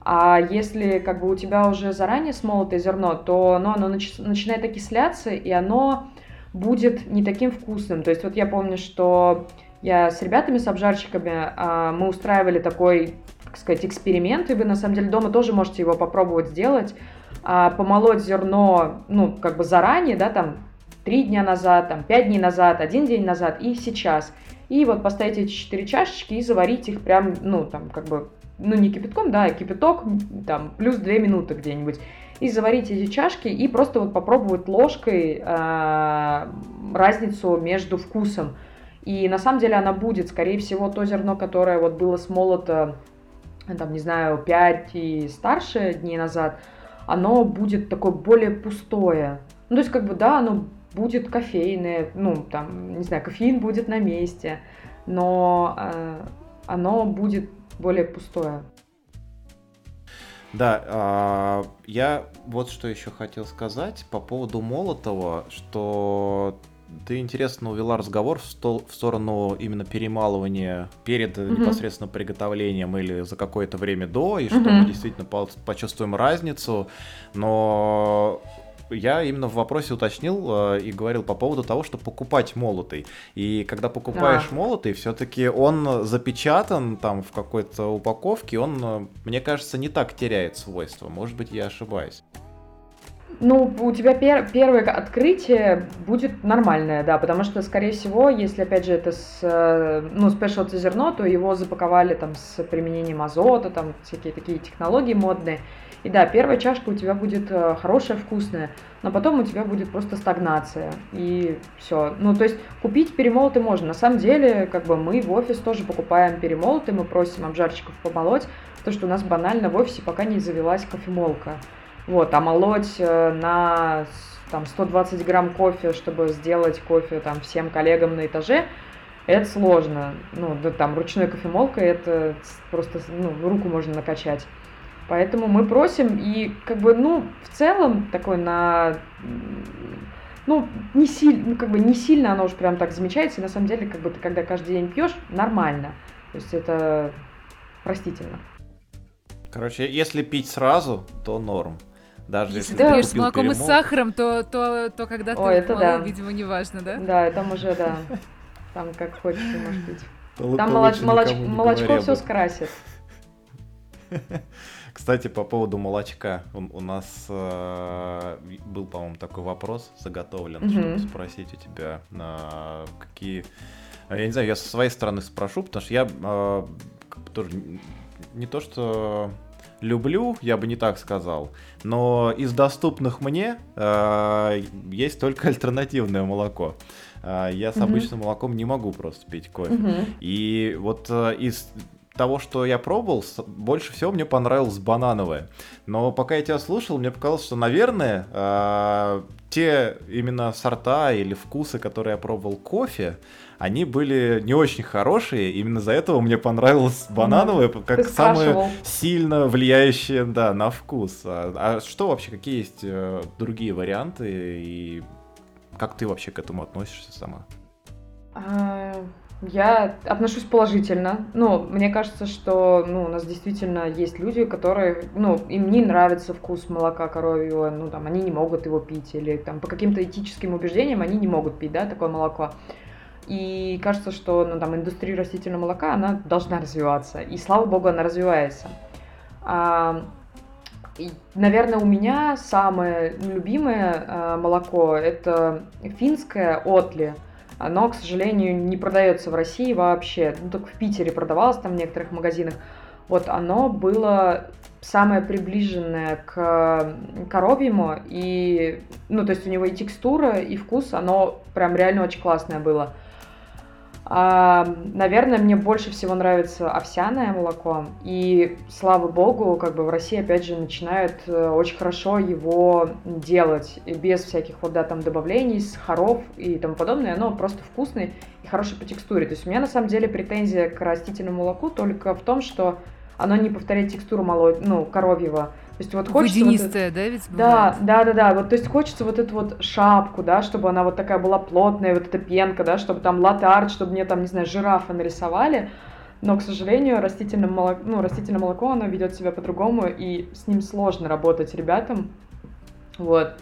А если как бы у тебя уже заранее смолотое зерно, то ну, оно нач- начинает окисляться, и оно будет не таким вкусным. То есть вот я помню, что я с ребятами, с обжарщиками, а, мы устраивали такой, так сказать, эксперимент, и вы на самом деле дома тоже можете его попробовать сделать а, помолоть зерно, ну, как бы заранее, да, там, три дня назад, там, пять дней назад, один день назад и сейчас. И вот поставить эти четыре чашечки и заварить их прям, ну, там, как бы, ну, не кипятком, да, а кипяток, там, плюс две минуты где-нибудь. И заварить эти чашки и просто вот попробовать ложкой э, разницу между вкусом. И на самом деле она будет, скорее всего, то зерно, которое вот было смолото, там, не знаю, 5 и старше дней назад – оно будет такое более пустое. Ну, то есть, как бы, да, оно будет кофейное, ну, там, не знаю, кофеин будет на месте, но э, оно будет более пустое. Да, э, я вот что еще хотел сказать по поводу Молотова, что ты интересно увела разговор в, стол, в сторону именно перемалывания перед mm-hmm. непосредственно приготовлением или за какое-то время до, и что mm-hmm. мы действительно по, почувствуем разницу. Но я именно в вопросе уточнил э, и говорил по поводу того, что покупать молотый. И когда покупаешь а. молотый, все-таки он запечатан там в какой-то упаковке, он, э, мне кажется, не так теряет свойства. Может быть, я ошибаюсь. Ну, у тебя пер первое открытие будет нормальное, да, потому что, скорее всего, если, опять же, это с, э, ну, спешлти зерно, то его запаковали там с применением азота, там всякие такие технологии модные. И да, первая чашка у тебя будет э, хорошая, вкусная, но потом у тебя будет просто стагнация, и все. Ну, то есть купить перемолотый можно. На самом деле, как бы мы в офис тоже покупаем перемолотый, мы просим обжарщиков помолоть, потому что у нас банально в офисе пока не завелась кофемолка. Вот, а молоть э, на там, 120 грамм кофе, чтобы сделать кофе там, всем коллегам на этаже, это сложно. Ну, да, там ручной кофемолкой это просто ну, руку можно накачать. Поэтому мы просим, и как бы, ну, в целом, такой на ну, не сильно, ну, как бы не сильно оно уж прям так замечается. И на самом деле, как бы ты когда каждый день пьешь, нормально. То есть это простительно. Короче, если пить сразу, то норм. Даже если, если ты пьешь с молоком перемол... и с сахаром, то, то, то когда ты О, это молол, да. видимо, не важно, да? Да, там уже, да. Там как хочется, может быть. Там молоч... молоч... молочко все скрасит. Кстати, по поводу молочка. У, у нас э, был, по-моему, такой вопрос заготовлен, mm-hmm. чтобы спросить у тебя, э, какие... Я не знаю, я со своей стороны спрошу, потому что я э, тоже не то, что люблю, я бы не так сказал, но из доступных мне э, есть только альтернативное молоко. Э, я с обычным молоком не могу просто пить кофе. И вот э, из того, что я пробовал, больше всего мне понравилось банановое. Но пока я тебя слушал, мне показалось, что, наверное, э, те именно сорта или вкусы, которые я пробовал кофе, они были не очень хорошие. Именно за этого мне понравилось банановое, mm. как самое сильно влияющее да, на вкус. А, а что вообще, какие есть э, другие варианты и как ты вообще к этому относишься сама? А, я отношусь положительно. Ну, мне кажется, что ну, у нас действительно есть люди, которые, ну, им не нравится вкус молока коровьего, ну, там, они не могут его пить, или там по каким-то этическим убеждениям они не могут пить, да, такое молоко. И кажется, что ну, там, индустрия растительного молока, она должна развиваться. И слава богу, она развивается. А, и, наверное, у меня самое любимое а, молоко это финское Отли. Оно, к сожалению, не продается в России вообще. Ну, только в Питере продавалось там в некоторых магазинах. Вот оно было самое приближенное к коровьему, и, ну, то есть у него и текстура, и вкус, оно прям реально очень классное было. А, наверное, мне больше всего нравится овсяное молоко. И слава богу, как бы в России, опять же, начинают э, очень хорошо его делать. Без всяких вот, да, там добавлений, сахаров и тому подобное. Оно просто вкусное и хорошее по текстуре. То есть у меня, на самом деле, претензия к растительному молоку только в том, что оно не повторяет текстуру моло... ну, коровьего. То есть вот хочется... Водянистая, вот да, ведь Да, да, да, да. Вот, то есть хочется вот эту вот шапку, да, чтобы она вот такая была плотная, вот эта пенка, да, чтобы там латарт, чтобы мне там, не знаю, жирафа нарисовали. Но, к сожалению, растительное молоко, ну, растительное молоко, оно ведет себя по-другому, и с ним сложно работать ребятам. Вот.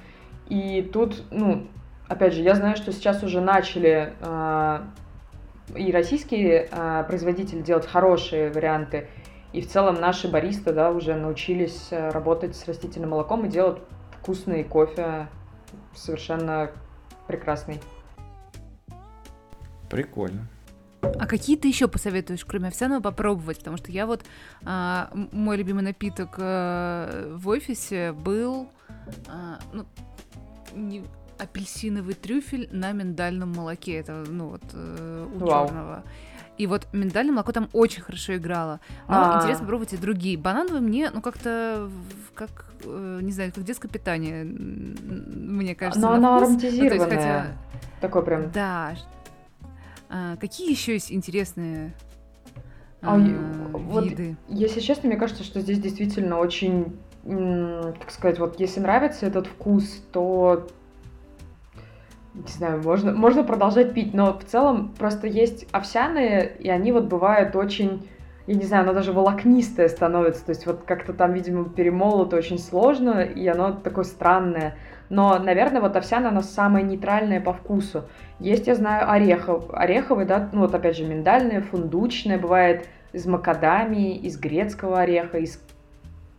И тут, ну, опять же, я знаю, что сейчас уже начали э, и российские э, производители делать хорошие варианты, и в целом наши баристы, да, уже научились э, работать с растительным молоком и делать вкусный кофе, совершенно прекрасный. Прикольно. А какие ты еще посоветуешь, кроме овсяного, попробовать? Потому что я вот а, мой любимый напиток а, в офисе был а, ну, не, апельсиновый трюфель на миндальном молоке. Это ну вот э, у Вау. черного. И вот миндальное молоко там очень хорошо играло. Но А. интересно попробовать и другие. Банановые мне, ну, как-то, как, э, не знаю, как детское питание, мне кажется, Но оно вкус. Ну, есть, ароматизированное. хотя- Такой прям... Да. А, какие еще есть интересные А, а, вот виды? Если честно, мне кажется, что здесь действительно очень, так сказать, вот если нравится этот вкус, то не знаю, можно, можно продолжать пить, но в целом просто есть овсяные, и они вот бывают очень, я не знаю, оно даже волокнистое становится, то есть вот как-то там, видимо, перемолото очень сложно, и оно такое странное. Но, наверное, вот овсяное, оно самое нейтральное по вкусу. Есть, я знаю, орехов, ореховый, да, ну вот опять же миндальное, фундучное, бывает из макадамии, из грецкого ореха, из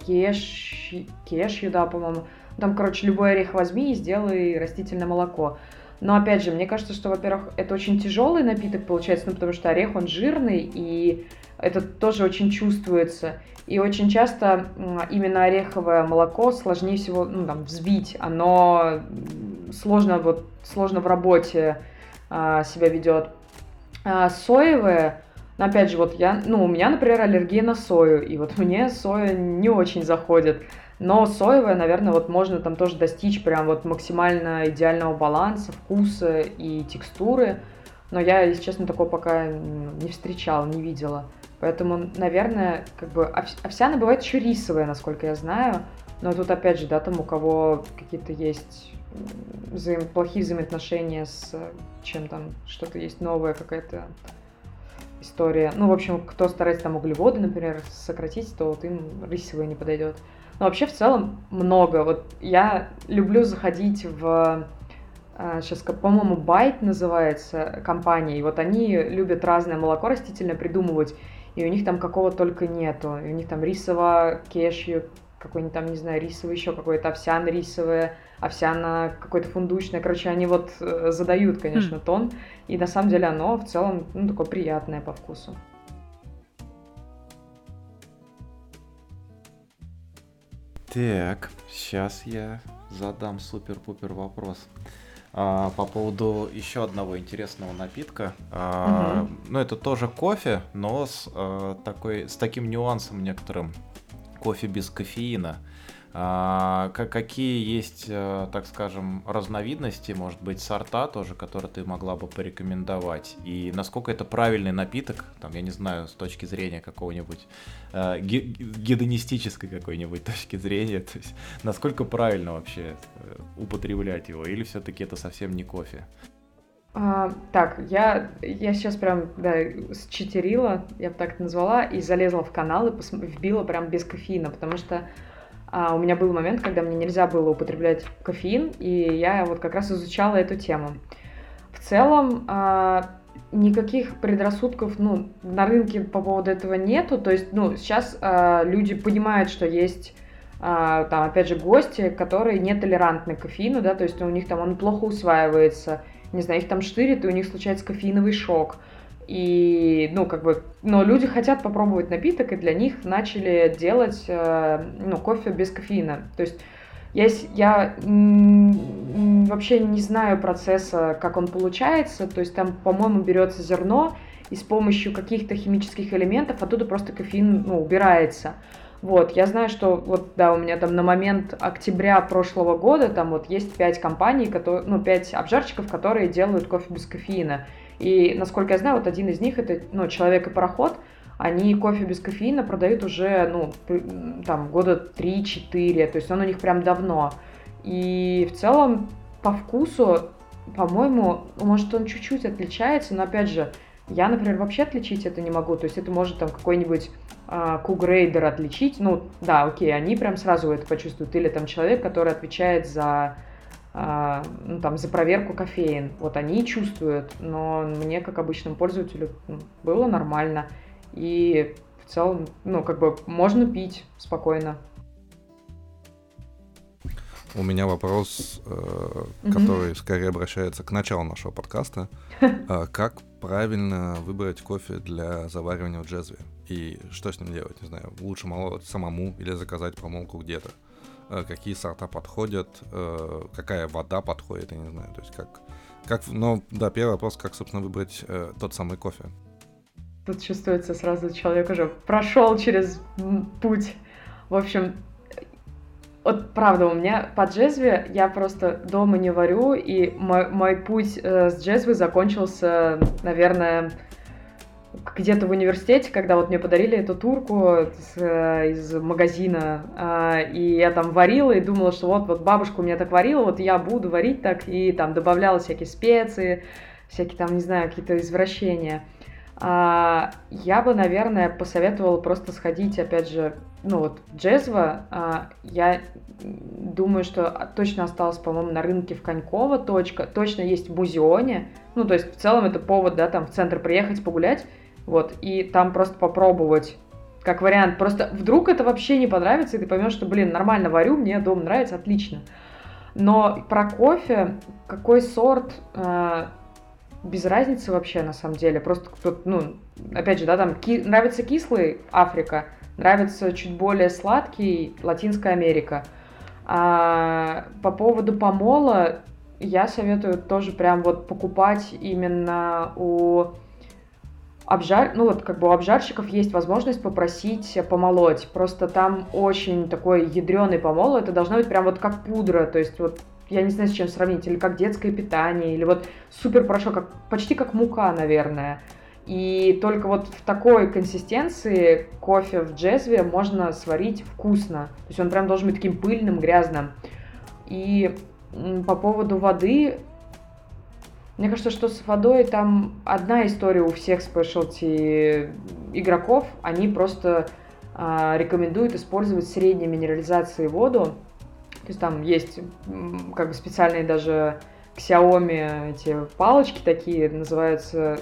кеш... кешью, да, по-моему. Там, короче, любой орех возьми и сделай растительное молоко. Но опять же, мне кажется, что, во-первых, это очень тяжелый напиток получается, ну, потому что орех, он жирный, и это тоже очень чувствуется. И очень часто именно ореховое молоко сложнее всего, ну, там, взбить. Оно сложно, вот, сложно в работе а, себя ведет. А, соевое, но опять же, вот я, ну, у меня, например, аллергия на сою, и вот мне соя не очень заходит. Но соевое, наверное, вот можно там тоже достичь прям вот максимально идеального баланса, вкуса и текстуры. Но я, если честно, такого пока не встречала, не видела. Поэтому, наверное, как бы овс- овсяное бывает еще рисовое, насколько я знаю. Но тут опять же, да, там у кого какие-то есть взаим- плохие взаимоотношения с чем там что-то есть новое, какая-то история. Ну, в общем, кто старается там углеводы, например, сократить, то вот им рисовое не подойдет. Но вообще в целом много. Вот я люблю заходить в сейчас, по-моему, Байт называется компания, и вот они любят разное молоко растительное придумывать, и у них там какого только нету. И у них там рисово, кешью, какой-нибудь там, не знаю, рисовый еще какой-то, овсяно рисовое, овсяно какое-то фундучное. Короче, они вот э, задают, конечно, тон. И на самом деле оно в целом, ну, такое приятное по вкусу. Так, сейчас я задам супер-пупер вопрос. А, по поводу еще одного интересного напитка. А, Ну, это тоже кофе, но с, а, такой, с таким нюансом некоторым. Кофе без кофеина. А, ка- какие есть, а, так скажем, разновидности, может быть, сорта тоже, которые ты могла бы порекомендовать? И насколько это правильный напиток, там, я не знаю, с точки зрения какого-нибудь э, ге- гедонистической какой-нибудь точки зрения, то есть насколько правильно вообще э, употреблять его, или все-таки это совсем не кофе? А, так, я, я сейчас прям, да, считерила, я бы так это назвала, и залезла в канал и посм- вбила прям без кофеина, потому что а, у меня был момент, когда мне нельзя было употреблять кофеин, и я вот как раз изучала эту тему. В целом, а, никаких предрассудков, ну, на рынке по поводу этого нету. То есть, ну, сейчас э, люди понимают, что есть э, там, опять же, гости, которые нетолерантны к кофеину, да, то есть у них там он плохо усваивается, не знаю, их там штырит, и у них случается кофеиновый шок. И, ну, как бы, но люди хотят попробовать напиток, и для них начали делать, э, ну, кофе без кофеина. То есть я, я вообще не знаю процесса, как он получается. То есть там, по-моему, берется зерно, и с помощью каких-то химических элементов оттуда просто кофеин ну, убирается. Вот, я знаю, что вот, да, у меня там на момент октября прошлого года там вот есть пять компаний, которые, ну, пять обжарщиков, которые делают кофе без кофеина. И, насколько я знаю, вот один из них это, ну, человек и пароход, они кофе без кофеина продают уже, ну, там, года 3-4, то есть он у них прям давно. И в целом по вкусу, по-моему, может он чуть-чуть отличается, но опять же, я, например, вообще отличить это не могу. То есть это может там какой-нибудь э, кугрейдер отличить. Ну, да, окей, они прям сразу это почувствуют. Или там человек, который отвечает за, ну, там, за проверку кофеин. Вот они чувствуют, но мне, как обычному пользователю, ну, было нормально. И в целом, ну, как бы можно пить спокойно. У меня вопрос, э, который mm-hmm. скорее обращается к началу нашего подкаста. Э, как правильно выбрать кофе для заваривания в джезве? И что с ним делать? Не знаю, лучше молоть самому или заказать промолку где-то? Э, какие сорта подходят? Э, какая вода подходит? Я не знаю. То есть как... как ну, да, первый вопрос, как, собственно, выбрать э, тот самый кофе? Тут чувствуется сразу человек уже прошел через путь. В общем, вот правда, у меня по джезве я просто дома не варю, и мой, мой путь э, с джезвы закончился, наверное, где-то в университете, когда вот мне подарили эту турку с, э, из магазина, э, и я там варила и думала, что вот, вот бабушка у меня так варила, вот я буду варить так, и там добавляла всякие специи, всякие там, не знаю, какие-то извращения. А, я бы, наверное, посоветовала просто сходить, опять же, ну вот Джезва, а, я думаю, что точно осталось, по-моему, на рынке в Коньково точка, точно есть в Музеоне, ну то есть в целом это повод, да, там в центр приехать, погулять, вот, и там просто попробовать как вариант. Просто вдруг это вообще не понравится, и ты поймешь, что, блин, нормально варю, мне дом нравится, отлично. Но про кофе, какой сорт, а, без разницы вообще, на самом деле. Просто ну, опять же, да, там ки- нравится кислый Африка, нравится чуть более сладкий Латинская Америка. А по поводу помола я советую тоже прям вот покупать именно у обжар, ну вот как бы у обжарщиков есть возможность попросить помолоть. Просто там очень такой ядреный помол, это должно быть прям вот как пудра, то есть вот я не знаю, с чем сравнить, или как детское питание, или вот супер порошок, как, почти как мука, наверное. И только вот в такой консистенции кофе в джезве можно сварить вкусно. То есть он прям должен быть таким пыльным, грязным. И по поводу воды, мне кажется, что с водой там одна история у всех спешлти игроков. Они просто а, рекомендуют использовать средней минерализации воду, то есть там есть как бы специальные даже Xiaomi эти палочки такие, называются,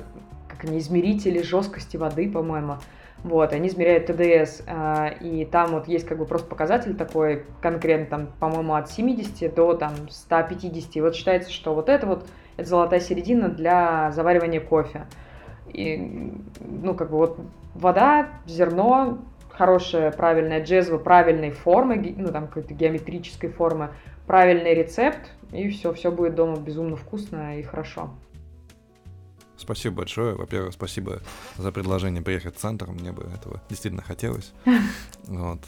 как они, измерители жесткости воды, по-моему. Вот, они измеряют ТДС, а, и там вот есть как бы просто показатель такой конкретно, там, по-моему, от 70 до там 150. И вот считается, что вот это вот, это золотая середина для заваривания кофе. И, ну, как бы вот вода, зерно, хорошая, правильная джезва правильной формы, ну, там, какой-то геометрической формы, правильный рецепт, и все, все будет дома безумно вкусно и хорошо. Спасибо большое. Во-первых, спасибо за предложение приехать в центр. Мне бы этого действительно хотелось. Вот.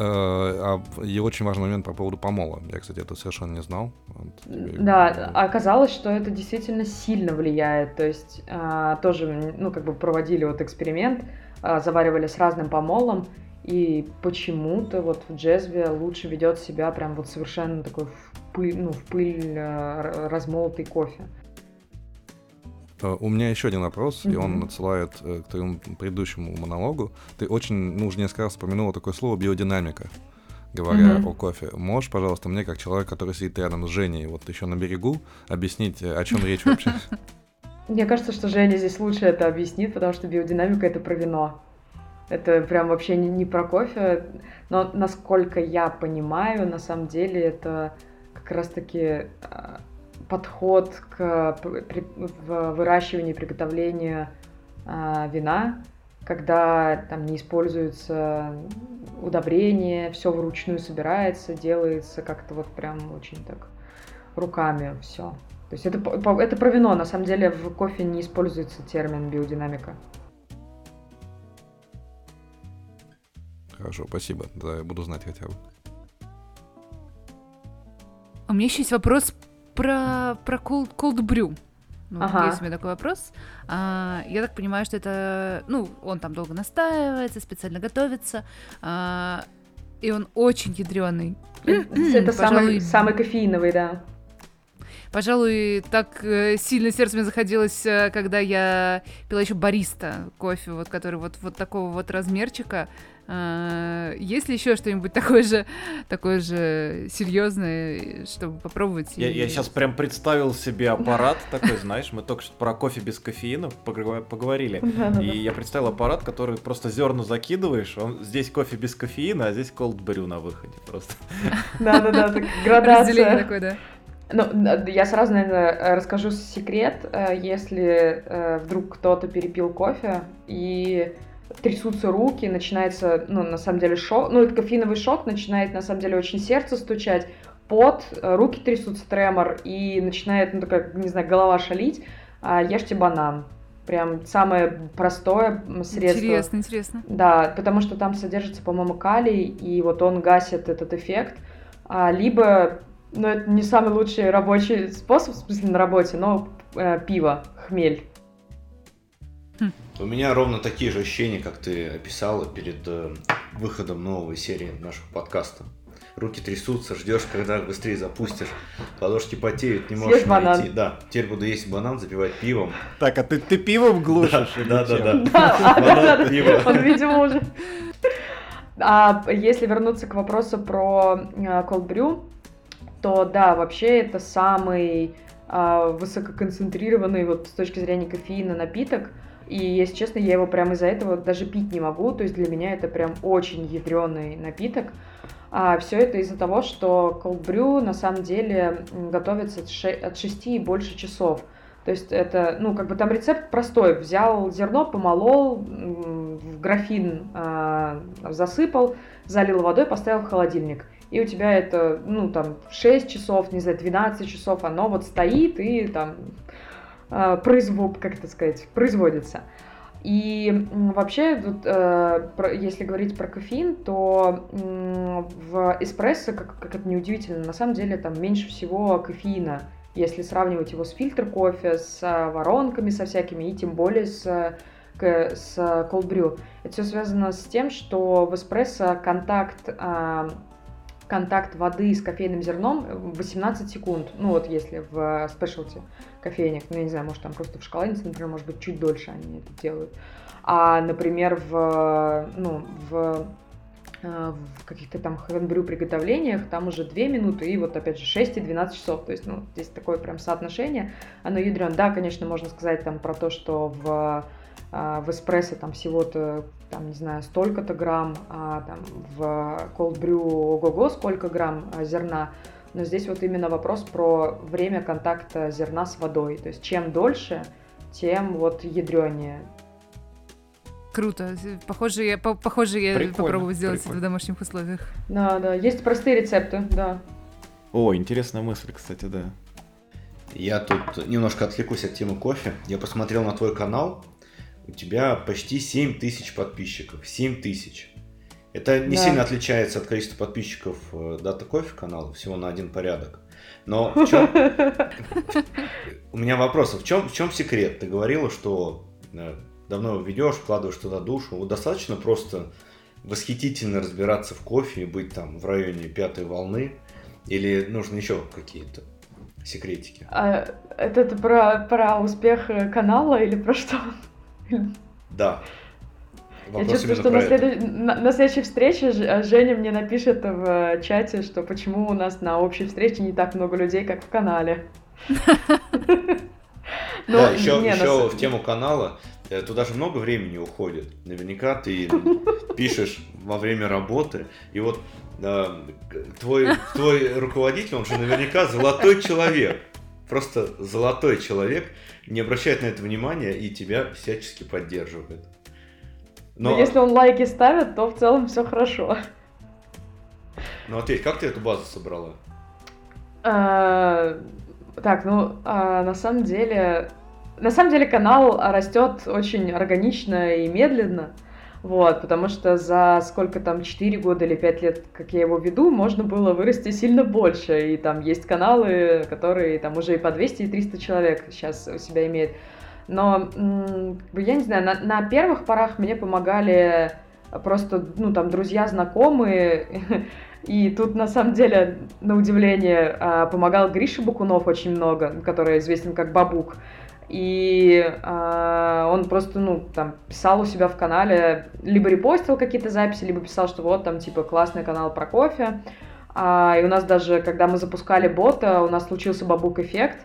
Э, э, а, и очень важный момент по поводу помола. Я, кстати, это совершенно не знал. Вот, да, оказалось, что это действительно сильно влияет. То есть а, тоже, ну, как бы проводили вот эксперимент а, заваривали с разным помолом, и почему-то вот в джезве лучше ведет себя прям вот совершенно такой в пыль, ну, в пыль а, размолотый кофе. А, у меня еще один вопрос, mm-hmm. и он отсылает э, к твоему предыдущему монологу. Ты очень, ну, уже несколько раз упомянула такое слово биодинамика, говоря mm-hmm. о кофе. Можешь, пожалуйста, мне, как человек, который сидит рядом с Женей, вот еще на берегу, объяснить, о чем речь вообще? Мне кажется, что Женя здесь лучше это объяснит, потому что биодинамика это про вино. Это прям вообще не, не про кофе. Но насколько я понимаю, на самом деле это как раз-таки а, подход к при, в выращиванию и приготовлению а, вина, когда там не используются удобрения, все вручную собирается, делается как-то вот прям очень так руками все. То есть это, это про вино, на самом деле в кофе не используется термин биодинамика. Хорошо, спасибо. Да, я буду знать хотя бы. У меня еще есть вопрос про, про cold, cold brew. Ну, ага. есть у меня такой вопрос. А, я так понимаю, что это, ну, он там долго настаивается, специально готовится, а, и он очень ядреный. Это самый, самый кофеиновый, да. Пожалуй, так э, сильно сердце мне заходилось, э, когда я пила еще бариста кофе, вот который вот, вот такого вот размерчика. А, есть ли еще что-нибудь такое же, такое же серьезное, чтобы попробовать? Я, и... я сейчас прям представил себе аппарат такой, знаешь, мы только что про кофе без кофеина поговорили, и я представил аппарат, который просто зерна закидываешь, он здесь кофе без кофеина, а здесь cold brew на выходе просто. Да-да-да, градация. Разделение такое, да. Ну, я сразу, наверное, расскажу секрет. Э, если э, вдруг кто-то перепил кофе и трясутся руки, начинается, ну, на самом деле, шок, ну, это кофеиновый шок, начинает, на самом деле, очень сердце стучать, пот, э, руки трясутся, тремор, и начинает, ну, такая, не знаю, голова шалить, а, ешьте банан. Прям самое простое средство. Интересно, интересно. Да, потому что там содержится, по-моему, калий, и вот он гасит этот эффект. А, либо но это не самый лучший рабочий способ, в смысле на работе, но э, пиво, хмель. У меня ровно такие же ощущения, как ты описала перед э, выходом новой серии нашего подкаста. Руки трясутся, ждешь, когда быстрее запустишь. Ладошки потеют, не можешь Съешь найти. Банан. Да, теперь буду есть банан, запивать пивом. Так, а ты, ты пивом глушишь? Да, да, да. Банан, пиво. Он, видимо, уже... А если вернуться к вопросу про э, cold brew, то да, вообще это самый э, высококонцентрированный вот с точки зрения кофеина напиток. И, если честно, я его прямо из-за этого даже пить не могу. То есть для меня это прям очень ядреный напиток. А все это из-за того, что cold brew на самом деле готовится от 6 и больше часов. То есть это, ну, как бы там рецепт простой. Взял зерно, помолол, в графин э, засыпал, залил водой, поставил в холодильник и у тебя это, ну, там, 6 часов, не знаю, 12 часов, оно вот стоит и там э, производ, как это сказать, производится. И вообще, тут, э, если говорить про кофеин, то э, в эспрессо, как, как это неудивительно, на самом деле там меньше всего кофеина, если сравнивать его с фильтр кофе, с воронками, со всякими, и тем более с, с brew. Это все связано с тем, что в эспрессо контакт э, контакт воды с кофейным зерном 18 секунд. Ну вот если в спешлти кофейник, ну я не знаю, может там просто в шоколаднице, например, может быть чуть дольше они это делают. А, например, в, ну, в э, в каких-то там хендбрю приготовлениях, там уже 2 минуты и вот опять же 6 и 12 часов. То есть, ну, здесь такое прям соотношение, оно ядрен. Да, конечно, можно сказать там про то, что в в эспрессо там всего-то, там, не знаю, столько-то грамм, а там в cold brew ого-го сколько грамм а, зерна. Но здесь вот именно вопрос про время контакта зерна с водой. То есть чем дольше, тем вот ядренее. Круто. Похоже, я, похоже, я прикольно, попробую сделать прикольно. это в домашних условиях. Да, да. Есть простые рецепты, да. О, интересная мысль, кстати, да. Я тут немножко отвлекусь от темы кофе. Я посмотрел на твой канал, у тебя почти 7 тысяч подписчиков. 7 тысяч. Это не да. сильно отличается от количества подписчиков Дата Кофе канала, всего на один порядок. Но в чем... У меня вопрос, в чем, в чем секрет? Ты говорила, что э, давно ведешь, вкладываешь туда душу. Вот достаточно просто восхитительно разбираться в кофе и быть там в районе пятой волны? Или нужно еще какие-то секретики? А, это, это про, про успех канала или про что? Да. Вопрос Я чувствую, что на, следующ... на, на следующей встрече Женя мне напишет в чате, что почему у нас на общей встрече не так много людей, как в канале. Да, еще, в тему канала, э, туда же много времени уходит. Наверняка ты пишешь во время работы, и вот э, твой, твой руководитель, он же наверняка золотой человек. Просто золотой человек, не обращает на это внимания и тебя всячески поддерживает. Но... Но если он лайки ставит, то в целом все хорошо. Ну ответь, как ты эту базу собрала? А, так, ну а, на самом деле, на самом деле канал растет очень органично и медленно. Вот, потому что за сколько там, 4 года или 5 лет, как я его веду, можно было вырасти сильно больше. И там есть каналы, которые там уже и по 200, и 300 человек сейчас у себя имеют. Но, я не знаю, на, на первых порах мне помогали просто, ну, там, друзья, знакомые. И тут, на самом деле, на удивление, а, помогал Гриша Букунов очень много, который известен как Бабук. И э, он просто, ну, там, писал у себя в канале, либо репостил какие-то записи, либо писал, что вот там, типа, классный канал про кофе. А, и у нас даже, когда мы запускали бота, у нас случился бабук-эффект.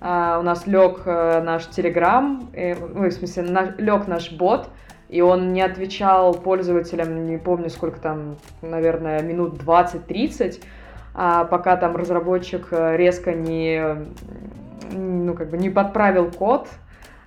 А, у нас лег э, наш Телеграм, э, ну, в смысле, на, лег наш бот, и он не отвечал пользователям, не помню сколько там, наверное, минут 20-30, а пока там разработчик э, резко не ну, как бы не подправил код,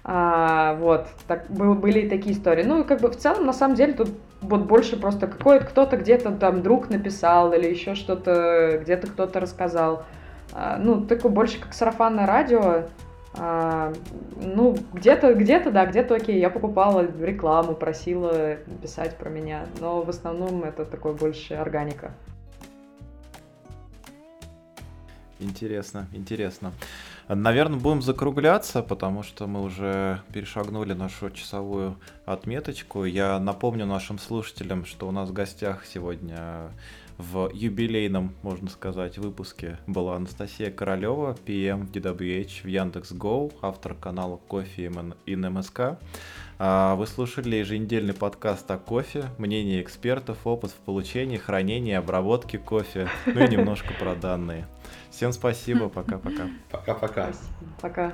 а, вот, так, был, были такие истории. Ну, как бы в целом, на самом деле, тут вот больше просто какой-то кто-то где-то там друг написал или еще что-то, где-то кто-то рассказал. А, ну, такое больше как сарафанное радио. А, ну, где-то, где-то, да, где-то окей, я покупала рекламу, просила писать про меня, но в основном это такое больше органика. Интересно, интересно. Наверное, будем закругляться, потому что мы уже перешагнули нашу часовую отметочку. Я напомню нашим слушателям, что у нас в гостях сегодня в юбилейном, можно сказать, выпуске была Анастасия Королева, PM DWH в Яндекс.Го, автор канала Кофе и НМСК. А, вы слушали еженедельный подкаст о кофе, мнение экспертов, опыт в получении, хранении, обработке кофе, ну и немножко про данные. Всем спасибо, пока-пока. Пока-пока. Пока. Пока.